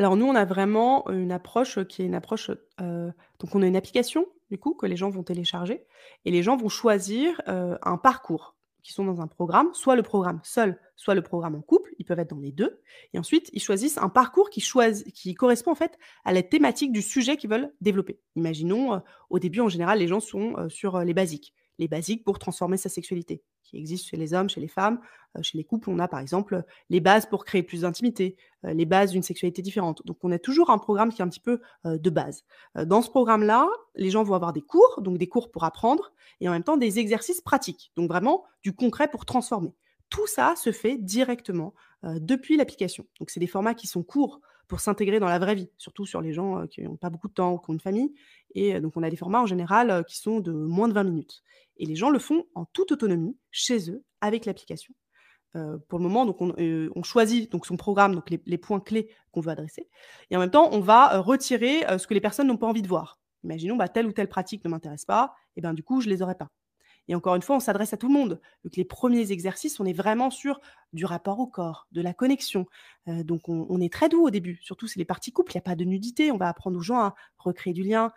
Alors nous, on a vraiment une approche qui est une approche, euh, donc on a une application du coup que les gens vont télécharger et les gens vont choisir, euh, un parcours qui sont dans un programme, soit le programme seul, soit le programme en couple, ils peuvent être dans les deux. et ensuite ils choisissent un parcours qui qui correspond en fait à la thématique du sujet qu'ils veulent développer. Imaginons, euh, au début en général les gens sont, sur, les basiques les basiques pour transformer sa sexualité, qui existent chez les hommes, chez les femmes. Euh, chez les couples, on a par exemple les bases pour créer plus d'intimité, euh, les bases d'une sexualité différente. Donc on a toujours un programme qui est un petit peu euh, de base. dans ce programme-là, les gens vont avoir des cours, donc des cours pour apprendre, et en même temps des exercices pratiques, donc vraiment du concret pour transformer. Tout ça se fait directement depuis l'application. Donc c'est des formats qui sont courts pour s'intégrer dans la vraie vie, surtout sur les gens qui n'ont pas beaucoup de temps ou qui ont une famille. Et donc on a des formats en général qui sont de moins de 20 minutes. Et les gens le font en toute autonomie, chez eux, avec l'application. pour le moment, on, choisit donc son programme, donc les, points clés qu'on veut adresser, et en même temps, on va retirer ce que les personnes n'ont pas envie de voir. Imaginons, bah, telle ou telle pratique ne m'intéresse pas, et bien du coup, je les aurai pas. Et encore une fois, on s'adresse à tout le monde. Les premiers exercices, on est vraiment sur du rapport au corps, de la connexion. donc on, est très doux au début, surtout c'est les parties couples, il n'y a pas de nudité. On va apprendre aux gens à recréer du lien,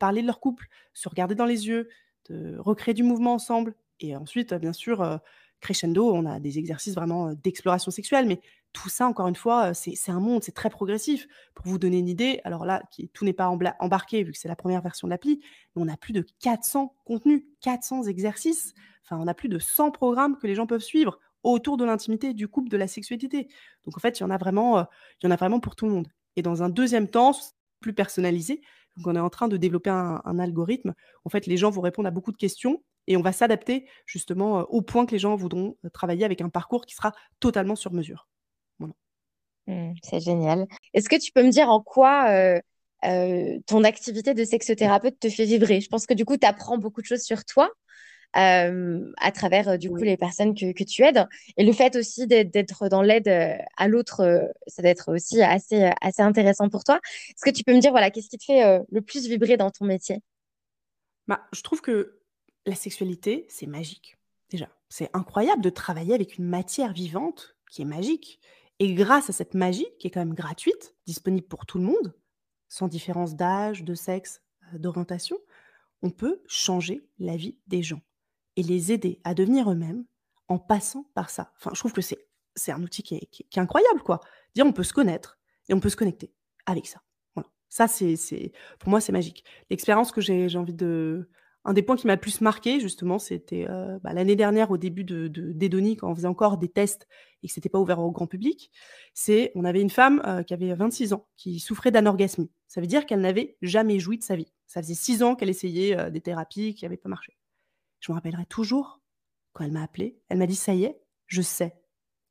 parler de leur couple, se regarder dans les yeux, recréer du mouvement ensemble. Et ensuite, bien sûr, crescendo, on a des exercices vraiment d'exploration sexuelle, mais tout ça, encore une fois, c'est un monde, c'est très progressif. Pour vous donner une idée, alors là, tout n'est pas embarqué vu que c'est la première version de l'appli, mais on a plus de 400 contenus, 400 exercices. Enfin, on a plus de 100 programmes que les gens peuvent suivre autour de l'intimité, du couple, de la sexualité. Donc en fait, il y en a vraiment, il y en a vraiment pour tout le monde. Et dans un deuxième temps, plus personnalisé, donc on est en train de développer un, algorithme. En fait, les gens vont répondre à beaucoup de questions et on va s'adapter justement au point que les gens voudront travailler avec un parcours qui sera totalement sur mesure. Mmh, c'est génial. Est-ce que tu peux me dire en quoi ton activité de sexothérapeute te fait vibrer? Je pense que du coup, tu apprends beaucoup de choses sur toi à travers du coup les personnes que, que, tu aides. Et le fait aussi d'être dans l'aide à l'autre, ça doit être aussi assez, assez intéressant pour toi. Est-ce que tu peux me dire, voilà, qu'est-ce qui te fait le plus vibrer dans ton métier? Bah, Je trouve que la sexualité, c'est magique. Déjà, c'est incroyable de travailler avec une matière vivante qui est magique. Et grâce à cette magie, qui est quand même gratuite, disponible pour tout le monde, sans différence d'âge, de sexe, d'orientation, on peut changer la vie des gens et les aider à devenir eux-mêmes en passant par ça. Enfin, je trouve que c'est, c'est un outil qui est, incroyable, quoi. Dire on peut se connaître et on peut se connecter avec ça. Voilà. Ça, c'est, c'est, pour moi, c'est magique. L'expérience que j'ai, j'ai envie de, un des points qui m'a le plus marqué, justement, c'était euh, bah, l'année dernière, au début de, d'Edonie, quand on faisait encore des tests et que c'était pas ouvert au grand public. C'est, on avait une femme euh, qui avait 26 ans, qui souffrait d'anorgasmie. Ça veut dire qu'elle n'avait jamais joui de sa vie. Ça faisait 6 ans qu'elle essayait euh, des thérapies qui n'avaient pas marché. Je me rappellerai toujours quand elle m'a appelée. Elle m'a dit Ça y est, je sais.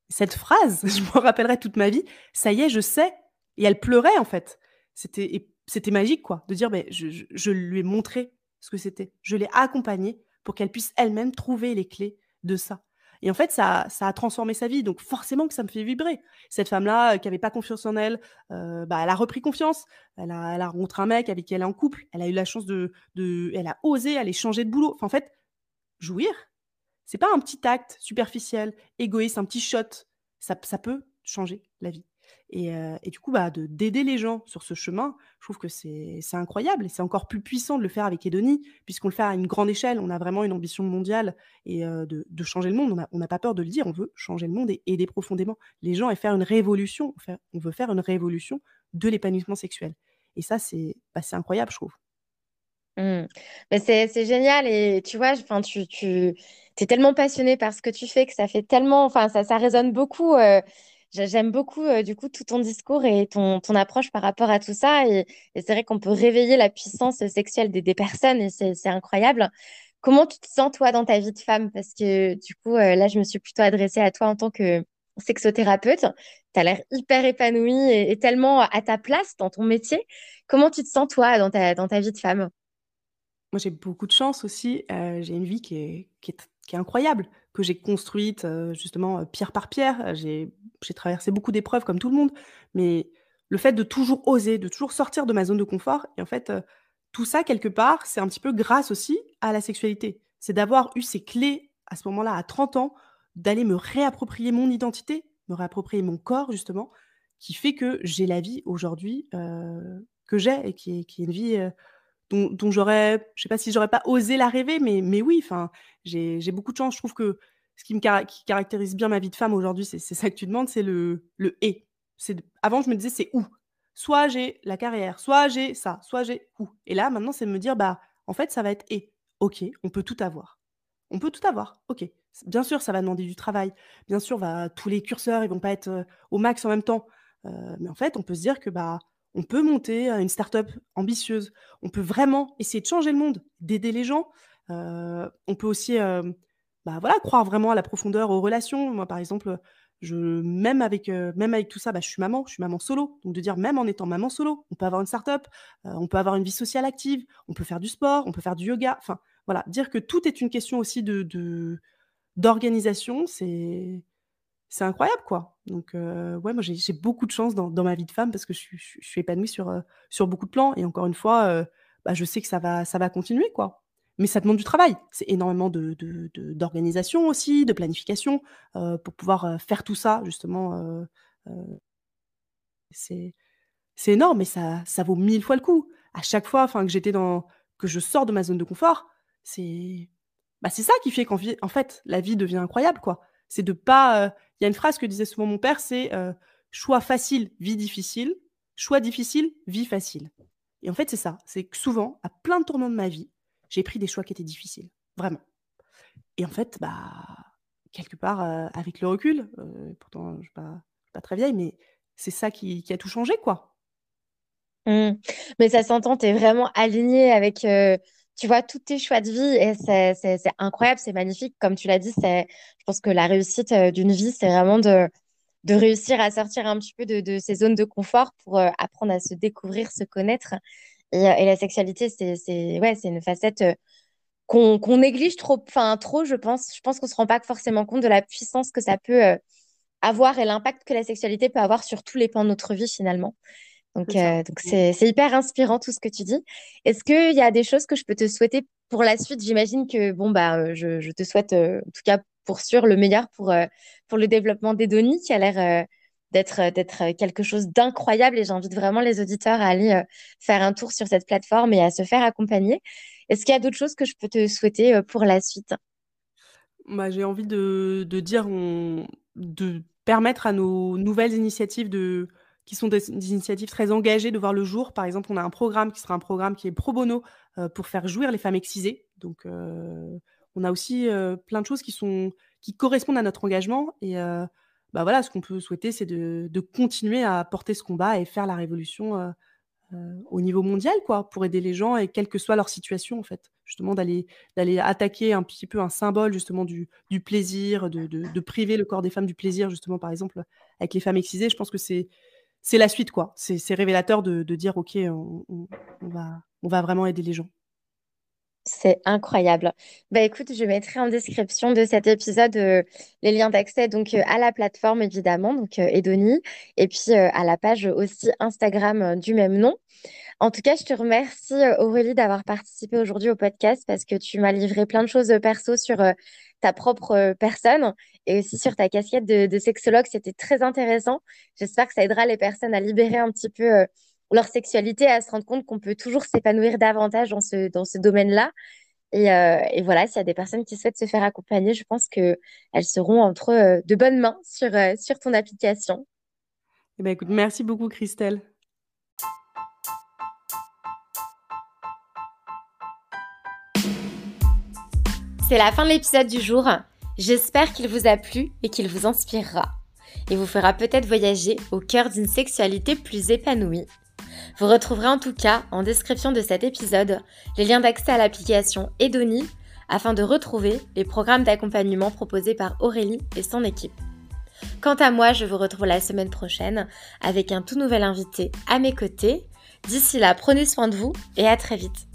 Cette phrase, je me rappellerai toute ma vie. Ça y est, je sais. Et elle pleurait en fait. C'était, c'était magique quoi, de dire je, je lui ai montré ce que c'était. Je l'ai accompagnée pour qu'elle puisse elle-même trouver les clés de ça. Et en fait, ça, ça a transformé sa vie. Donc forcément que ça me fait vibrer. Cette femme-là, euh, qui n'avait pas confiance en elle, euh, bah, elle a repris confiance. Elle a, elle a, rencontré un mec avec qui elle est en couple. Elle a eu la chance de... de elle a osé aller changer de boulot. Enfin, en fait, jouir, c'est pas un petit acte superficiel, égoïste, un petit shot. Ça, ça peut changer la vie. Et, du coup, bah, d'aider les gens sur ce chemin, je trouve que c'est incroyable. Et c'est encore plus puissant de le faire avec Edonie, puisqu'on le fait à une grande échelle. On a vraiment une ambition mondiale et de, de, changer le monde. On n'a pas peur de le dire. On veut changer le monde et aider profondément les gens et faire une révolution. On, veut faire une révolution de l'épanouissement sexuel. Et ça, c'est bah, incroyable, je trouve. Mmh. C'est génial. Et tu vois, tu, tu es tellement passionné par ce que tu fais que ça fait tellement. Enfin, ça, ça résonne beaucoup. J'aime beaucoup euh, du coup tout ton discours et ton, ton approche par rapport à tout ça. Et, c'est vrai qu'on peut réveiller la puissance sexuelle des, des personnes et c'est incroyable. Comment tu te sens, toi, dans ta vie de femme? Parce que, du coup, euh, là, je me suis plutôt adressée à toi en tant que sexothérapeute. Tu as l'air hyper épanouie et, tellement à ta place dans ton métier. Comment tu te sens, toi, dans ta, dans ta vie de femme? Moi, j'ai beaucoup de chance aussi. Euh, j'ai une vie qui est, qui est, qui est incroyable, que j'ai construite, euh, justement, pierre par pierre. J'ai traversé beaucoup d'épreuves, comme tout le monde. Mais le fait de toujours oser, de toujours sortir de ma zone de confort, et en fait tout ça, quelque part, c'est un petit peu grâce aussi à la sexualité. C'est d'avoir eu ces clés à ce moment-là, à 30 ans, d'aller me réapproprier mon identité, me réapproprier mon corps, justement, qui fait que j'ai la vie aujourd'hui euh, que j'ai et qui est, qui est, une vie dont, j'aurais, je sais pas si j'aurais pas osé la rêver, mais, mais oui, enfin, j'ai beaucoup de chance. Je trouve que ce qui me caractérise bien ma vie de femme aujourd'hui, c'est ça que tu demandes, c'est le, le et. Avant, je me disais, c'est où soit j'ai la carrière, soit j'ai ça, soit j'ai où. Et là, maintenant, c'est me dire, bah, en fait, ça va être et. Ok, on peut tout avoir. On peut tout avoir. Ok. Bien sûr, ça va demander du travail. Bien sûr, va, tous les curseurs, ils vont pas être euh, au max en même temps. Euh, mais en fait, on peut se dire que bah, on peut monter une start-up ambitieuse. On peut vraiment essayer de changer le monde, d'aider les gens. Euh, on peut aussi, bah, voilà, croire vraiment à la profondeur, aux relations. Moi, par exemple, je, même, avec, euh, même avec tout ça, bah, je suis maman, je suis maman solo. Donc de dire, même en étant maman solo, on peut avoir une start-up, euh, on peut avoir une vie sociale active, on peut faire du sport, on peut faire du yoga. Enfin, voilà, dire que tout est une question aussi de d'organisation, c'est c'est incroyable, quoi. Donc, euh, ouais, moi, j'ai beaucoup de chance dans, dans, ma vie de femme parce que je, suis épanouie sur, sur beaucoup de plans. Et encore une fois, bah, je sais que ça va, ça va continuer, quoi. Mais ça demande du travail. C'est énormément de, d'organisation aussi, de planification, euh, pour pouvoir euh, faire tout ça, justement. Euh, c'est, énorme, mais ça, ça vaut mille fois le coup. À chaque fois que j'étais dans, que je sors de ma zone de confort, c'est, bah, ça qui fait qu'en en fait, la vie devient incroyable, quoi. C'est de pas. Il y a une phrase que disait souvent mon père, c'est choix facile, vie difficile. Choix difficile, vie facile. Et en fait, c'est ça. C'est que souvent, à plein de tournants de ma vie, j'ai pris des choix qui étaient difficiles, vraiment. Et en fait, bah, quelque part, avec le recul, pourtant, je ne suis pas, très vieille, mais c'est ça qui, a tout changé, quoi. Mmh. Mais ça s'entend, tu es vraiment alignée avec, tu vois, tous tes choix de vie et c'est incroyable, c'est magnifique. Comme tu l'as dit, je pense que la réussite d'une vie, c'est vraiment de, réussir à sortir un petit peu de, de ces zones de confort pour apprendre à se découvrir, se connaître euh, et, la sexualité, c'est ouais, une facette euh, qu'on néglige trop, enfin trop, je pense. Je pense qu'on se rend pas forcément compte de la puissance que ça peut euh, avoir et l'impact que la sexualité peut avoir sur tous les pans de notre vie finalement. Donc, donc c'est hyper inspirant tout ce que tu dis. Est-ce qu'il y a des choses que je peux te souhaiter pour la suite? J'imagine que bon bah je, je te souhaite en tout cas pour sûr le meilleur pour pour le développement d'Edonie qui a l'air d'être euh, d'être euh, quelque chose d'incroyable et j'invite vraiment les auditeurs à aller euh, faire un tour sur cette plateforme et à se faire accompagner. Est-ce qu'il y a d'autres choses que je peux te souhaiter pour la suite? Bah, J'ai envie de, de dire on, de permettre à nos nouvelles initiatives de, qui sont des, initiatives très engagées de voir le jour. Par exemple, on a un programme qui sera un programme qui est pro bono pour faire jouir les femmes excisées. Donc, on a aussi plein de choses qui, sont, qui correspondent à notre engagement et bah voilà, ce qu'on peut souhaiter, c'est de, continuer à porter ce combat et faire la révolution euh, euh, au niveau mondial, quoi, pour aider les gens et quelle que soit leur situation, en fait. Justement, d'aller attaquer un petit peu un symbole, justement, du, plaisir, de, priver le corps des femmes du plaisir, justement, par exemple, avec les femmes excisées. Je pense que c'est c'est la suite, quoi. C'est révélateur de, dire, OK, on, va, on va vraiment aider les gens. C'est incroyable. Bah écoute, je mettrai en description de cet épisode euh, les liens d'accès donc euh, à la plateforme évidemment, donc euh, Edoni, et puis à la page aussi Instagram du même nom. En tout cas, je te remercie Aurélie d'avoir participé aujourd'hui au podcast parce que tu m'as livré plein de choses perso sur ta propre personne et aussi sur ta casquette de, de sexologue. C'était très intéressant. J'espère que ça aidera les personnes à libérer un petit peu leur sexualité, à se rendre compte qu'on peut toujours s'épanouir davantage dans ce, dans ce domaine-là. Et, euh, et, voilà, s'il y a des personnes qui souhaitent se faire accompagner, je pense qu'elles seront entre euh, de bonnes mains sur, euh, sur ton application. Eh ben, écoute, merci beaucoup, Christelle. C'est la fin de l'épisode du jour. J'espère qu'il vous a plu et qu'il vous inspirera et vous fera peut-être voyager au cœur d'une sexualité plus épanouie. Vous retrouverez en tout cas en description de cet épisode les liens d'accès à l'application Edoni afin de retrouver les programmes d'accompagnement proposés par Aurélie et son équipe. Quant à moi, je vous retrouve la semaine prochaine avec un tout nouvel invité à mes côtés. D'ici là, prenez soin de vous et à très vite.